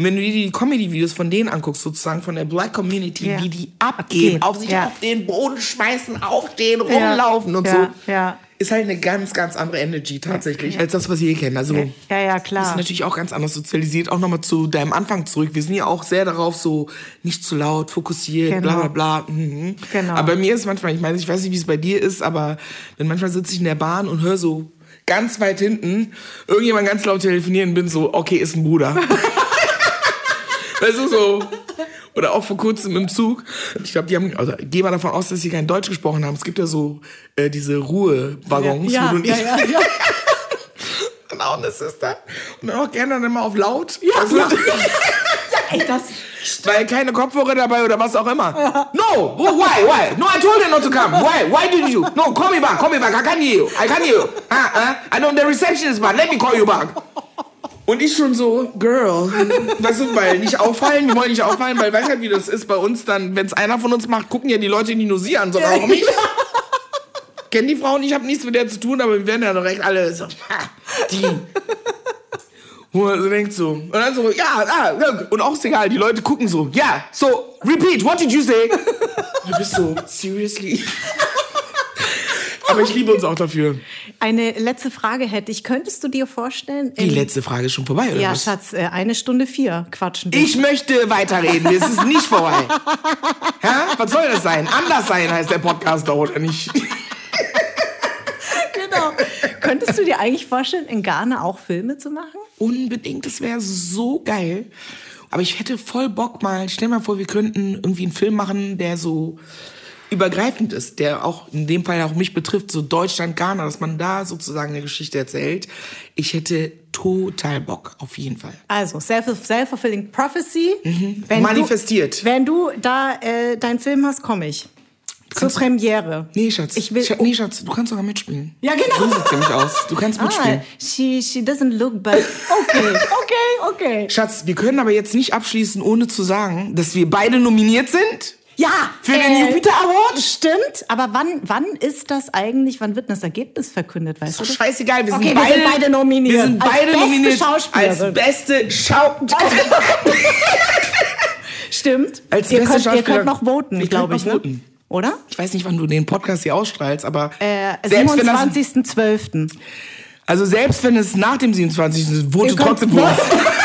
Und wenn du dir die Comedy-Videos von denen anguckst, sozusagen von der Black Community, Ja. wie die abgehen, auf sich ja. auf den Boden schmeißen, aufstehen, rumlaufen und so, ja. ist halt eine ganz, ganz andere Energy tatsächlich, als das, was wir hier kennen. Also Ja, ja, ist klar. natürlich auch ganz anders sozialisiert. Auch nochmal zu deinem Anfang zurück. Wir sind ja auch sehr darauf, so nicht zu laut, fokussiert, Genau. bla bla bla. Mhm. Genau. Aber bei mir ist manchmal, ich meine, ich weiß nicht, wie es bei dir ist, aber wenn manchmal sitze ich in der Bahn und höre so ganz weit hinten irgendjemand ganz laut telefonieren und bin so, okay, ist ein Bruder. du, so. Oder auch vor kurzem im Zug. Ich glaube, die haben, also geh mal davon aus, dass sie kein Deutsch gesprochen haben. Es gibt ja so äh, diese Ruhewaggons, ja, wo du nicht ja, ja, ja. Genau, eine Sister. Und dann auch gerne dann immer auf laut. Also, Ey, das, Weil keine Kopfhörer dabei oder was auch immer. No, wh- why, why? No, I told her not to come. Why, why did you? No, call me back, call me back. I can hear you. I can hear you. Ah, ah. I know the reception is bad. Let me call you back. Und ich schon so, Girl, weißt du, weil nicht auffallen, wir wollen nicht auffallen, weil weißt halt, wie das ist bei uns dann, wenn es einer von uns macht, gucken ja die Leute nicht nur sie an, sondern auch mich. Kennen die Frauen, ich habe nichts mit der zu tun, aber wir werden ja direkt alle so, die. Wo man so denkt so, und dann so, ja, ah, und auch ist egal, die Leute gucken so, ja, so, repeat, what did you say? Du bist so, seriously? Aber ich liebe uns auch dafür. eine letzte Frage hätte ich. Könntest du dir vorstellen? Die letzte Frage ist schon vorbei, oder Ja, was? Schatz, äh, eine Stunde vier quatschen wir. Ich möchte weiterreden, es ist nicht vorbei. Ja, was soll das sein? Anders sein heißt der Podcast doch, oder nicht? genau. Könntest du dir eigentlich vorstellen, in Ghana auch Filme zu machen? Unbedingt, das wäre so geil. Aber ich hätte voll Bock mal, stell mal vor, wir könnten irgendwie einen Film machen, der so übergreifend ist, der auch in dem Fall auch mich betrifft, so Deutschland, Ghana, dass man da sozusagen eine Geschichte erzählt. Ich hätte total Bock, auf jeden Fall. Also, self- self-fulfilling prophecy. Wenn Mhm. Manifestiert. Du, wenn du da äh, deinen Film hast, komme ich. Zur Kannst- Premiere. Nee, Schatz. Ich will- Schatz, nee, Schatz, du kannst sogar mitspielen. Ja, genau. So sieht's nämlich aus. Du kannst Ah, mitspielen. she, she doesn't look, but okay, okay, okay. Schatz, wir können aber jetzt nicht abschließen, ohne zu sagen, dass wir beide nominiert sind. Ja. Für den Jupiter Award? Stimmt. Aber wann, wann ist das eigentlich, wann wird das Ergebnis verkündet, weißt Doch du? scheißegal, wir sind, Okay, wir beide, sind beide nominiert. Wir sind Als beide beste nominiert Schauspielerin. als beste Schau... Stimmt. Als ihr, könnt, ihr Schauspielerin. könnt noch voten, glaube ich. noch Ne? voten. Oder? Ich weiß nicht, wann du den Podcast hier ausstrahlst, aber Äh, selbst wenn das, 27.12. also selbst wenn es nach dem 27. ist, könnt trotzdem uns.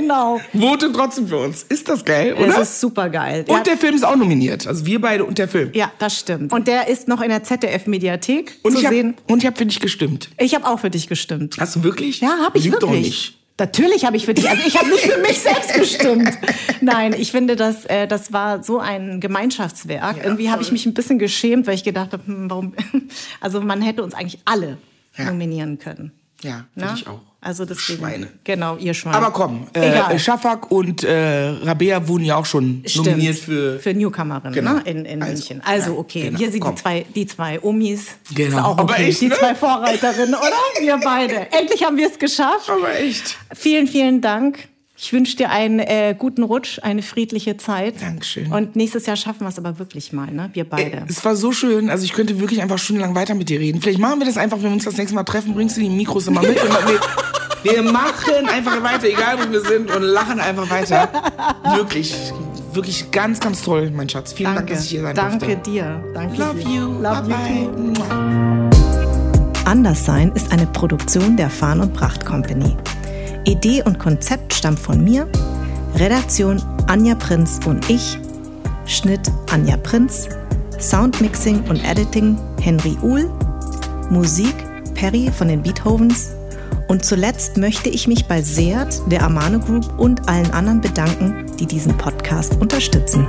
genau. Vote trotzdem für uns. Ist das geil, oder? Es ist super geil. und der Film ist auch nominiert. Also wir beide und der Film. ja, das stimmt. Und der ist noch in der ZDF-Mediathek Und zu ich sehen. habe hab für dich gestimmt. Ich habe auch für dich gestimmt. Hast du wirklich? Ja, habe ich Lüg wirklich. doch nicht. Natürlich habe ich für dich. Also ich habe nicht für mich selbst gestimmt. Nein, ich finde, das, äh, das war so ein Gemeinschaftswerk. Ja, Irgendwie habe ich mich ein bisschen geschämt, weil ich gedacht habe, hm, warum? Also man hätte uns eigentlich alle Ja. nominieren können. Ja, finde ich auch. Also deswegen. Schweine. Genau, ihr Schweine. Aber komm, äh, Egal. Shafak und äh, Rabea wurden ja auch schon Stimmt. nominiert für. für Newcomerin Genau. ne? in, in Also, München. Also ja, okay, genau, hier sind komm. die zwei, die zwei Omis. Genau. Ist auch Aber okay. echt, die ne? zwei Vorreiterinnen, oder? Wir beide. Endlich haben wir es geschafft. Aber echt. Vielen, vielen Dank. Ich wünsche dir einen äh, guten Rutsch, eine friedliche Zeit. Dankeschön. Und nächstes Jahr schaffen wir es aber wirklich mal, ne? Wir beide. Es war so schön, also ich könnte wirklich einfach stundenlang weiter mit dir reden. Vielleicht machen wir das einfach, wenn wir uns das nächste Mal treffen, bringst du die Mikros immer mit und wir, wir machen einfach weiter, egal wo wir sind und lachen einfach weiter. Wirklich, wirklich ganz, ganz toll, mein Schatz. Vielen Dank, Danke. dass ich hier sein Danke durfte. dir. Danke Love dir. you. Love bye you too. bye. Anderssein ist eine Produktion der Farn und Pracht Company. Idee und Konzept stammt von mir, Redaktion Anja Prinz und ich, Schnitt Anja Prinz, Soundmixing und Editing Henry Uhl, Musik Perry von den Beethovens. Und zuletzt möchte ich mich bei Seat, der Amano Group und allen anderen bedanken, die diesen Podcast unterstützen.